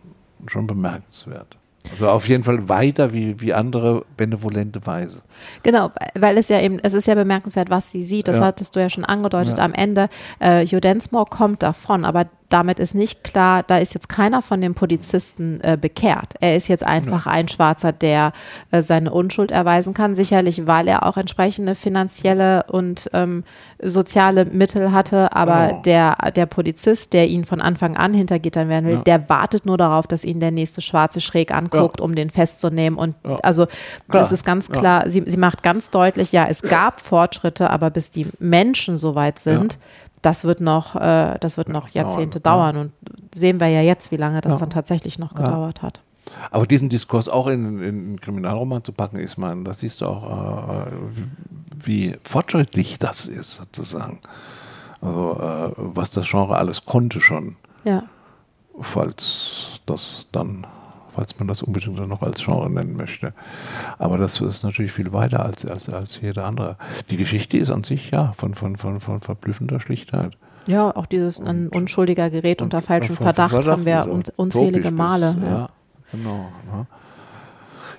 schon bemerkenswert. Also auf jeden Fall weiter wie, wie andere benevolente Weise. Genau, weil es ja eben, es ist ja bemerkenswert, was sie sieht. Das ja. hattest du ja schon angedeutet ja. am Ende. Äh, Hugh Densmore kommt davon, aber damit ist nicht klar, da ist jetzt keiner von den Polizisten äh, bekehrt. Er ist jetzt einfach ein Schwarzer, der äh, seine Unschuld erweisen kann. Sicherlich, weil er auch entsprechende finanzielle und ähm, soziale Mittel hatte. Aber Oh. der, der Polizist, der ihn von Anfang an hinter Gittern werden will, Ja. der wartet nur darauf, dass ihn der nächste Schwarze schräg anguckt, um den festzunehmen. Und also das ist ganz Ja. klar, sie, sie macht ganz deutlich, ja, es gab Fortschritte, aber bis die Menschen so weit sind, das wird noch, äh, das wird noch Jahrzehnte dauern. Und sehen wir ja jetzt, wie lange das dann tatsächlich noch gedauert hat. Aber diesen Diskurs auch in, in einen Kriminalroman zu packen, ist man, das siehst du auch, äh, wie, wie fortschrittlich das ist, sozusagen. Also, äh, was das Genre alles konnte schon, Ja. falls das dann, falls man das unbedingt dann noch als Genre nennen möchte. Aber das ist natürlich viel weiter als, als, als jeder andere. Die Geschichte ist an sich, ja, von, von, von, von verblüffender Schlichtheit. Ja, auch dieses ein unschuldiger gerät unter falschem von Verdacht, haben wir un unzählige Male. bis- ja. ja, genau. Ne?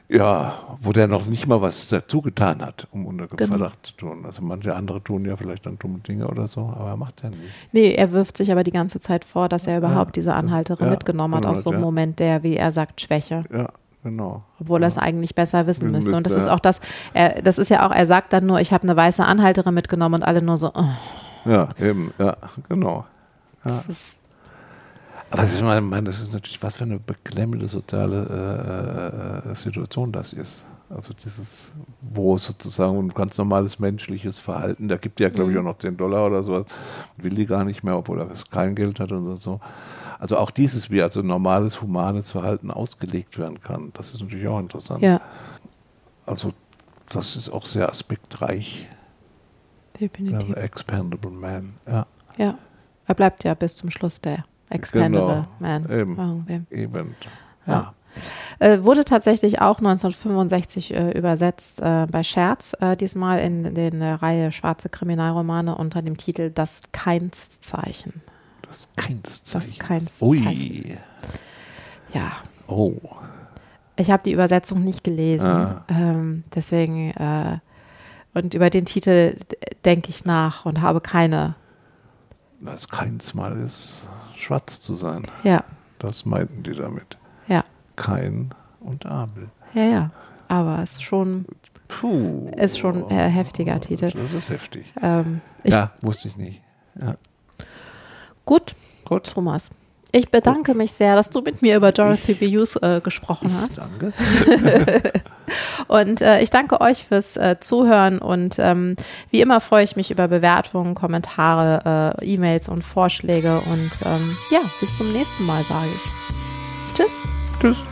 Ja, wo der noch nicht mal was dazu getan hat, um unter Genau. Verdacht zu tun. Also manche andere tun ja vielleicht dann dumme Dinge oder so, aber er macht ja nicht. Nee, er wirft sich aber die ganze Zeit vor, dass er überhaupt Ja, diese Anhalterin ja, mitgenommen hat genau, aus so einem ja. Moment der, wie er sagt, Schwäche. Ja, genau. Obwohl er es eigentlich besser wissen Wissen müsste. Und das ist auch das, er, das ist ja auch, er sagt dann nur, ich habe eine weiße Anhalterin mitgenommen und alle nur so, oh, Ja, eben, ja, genau. das ist, Aber das ist, ich meine, das ist natürlich, was für eine beklemmende soziale äh, äh, Situation das ist. Also dieses, wo sozusagen ein ganz normales menschliches Verhalten, da gibt ja, glaube ich, auch noch 10 Dollar oder sowas, will die gar nicht mehr, obwohl er kein Geld hat und so. Also auch dieses, wie also normales, humanes Verhalten ausgelegt werden kann, das ist natürlich auch interessant. ja, Also das ist auch sehr aspektreich, definitiv. Expandable Man. Ja, Ja, er bleibt ja bis zum Schluss der Expendable Genau, Man. eben. Eben. Ja. Ja. Äh, wurde tatsächlich auch 1965 äh, übersetzt äh, bei Scherz, äh, diesmal in, in der Reihe Schwarze Kriminalromane unter dem Titel Das Keinszeichen. Das Keinszeichen. Das Keinszeichen. Ui. Ja, Oh. ich habe die Übersetzung nicht gelesen, Ah. ähm, deswegen äh, und über den Titel denke ich nach und habe keine, Das keins Mal ist, schwarz zu sein. ja, Das meinten die damit. ja, Kain und Abel. ja, ja, aber es ist schon, Puh. Ist schon ein heftiger Titel. Das ist heftig. ähm, ich, ja, wusste ich nicht. Ja. gut, Gut. Thomas. Ich bedanke mich sehr, dass du mit mir über Dorothy B. Hughes äh, gesprochen hast. Danke. Und äh, ich danke euch fürs äh, Zuhören und ähm, wie immer freue ich mich über Bewertungen, Kommentare, äh, E-Mails und Vorschläge und ähm, ja, bis zum nächsten Mal sage ich. Tschüss. Tschüss.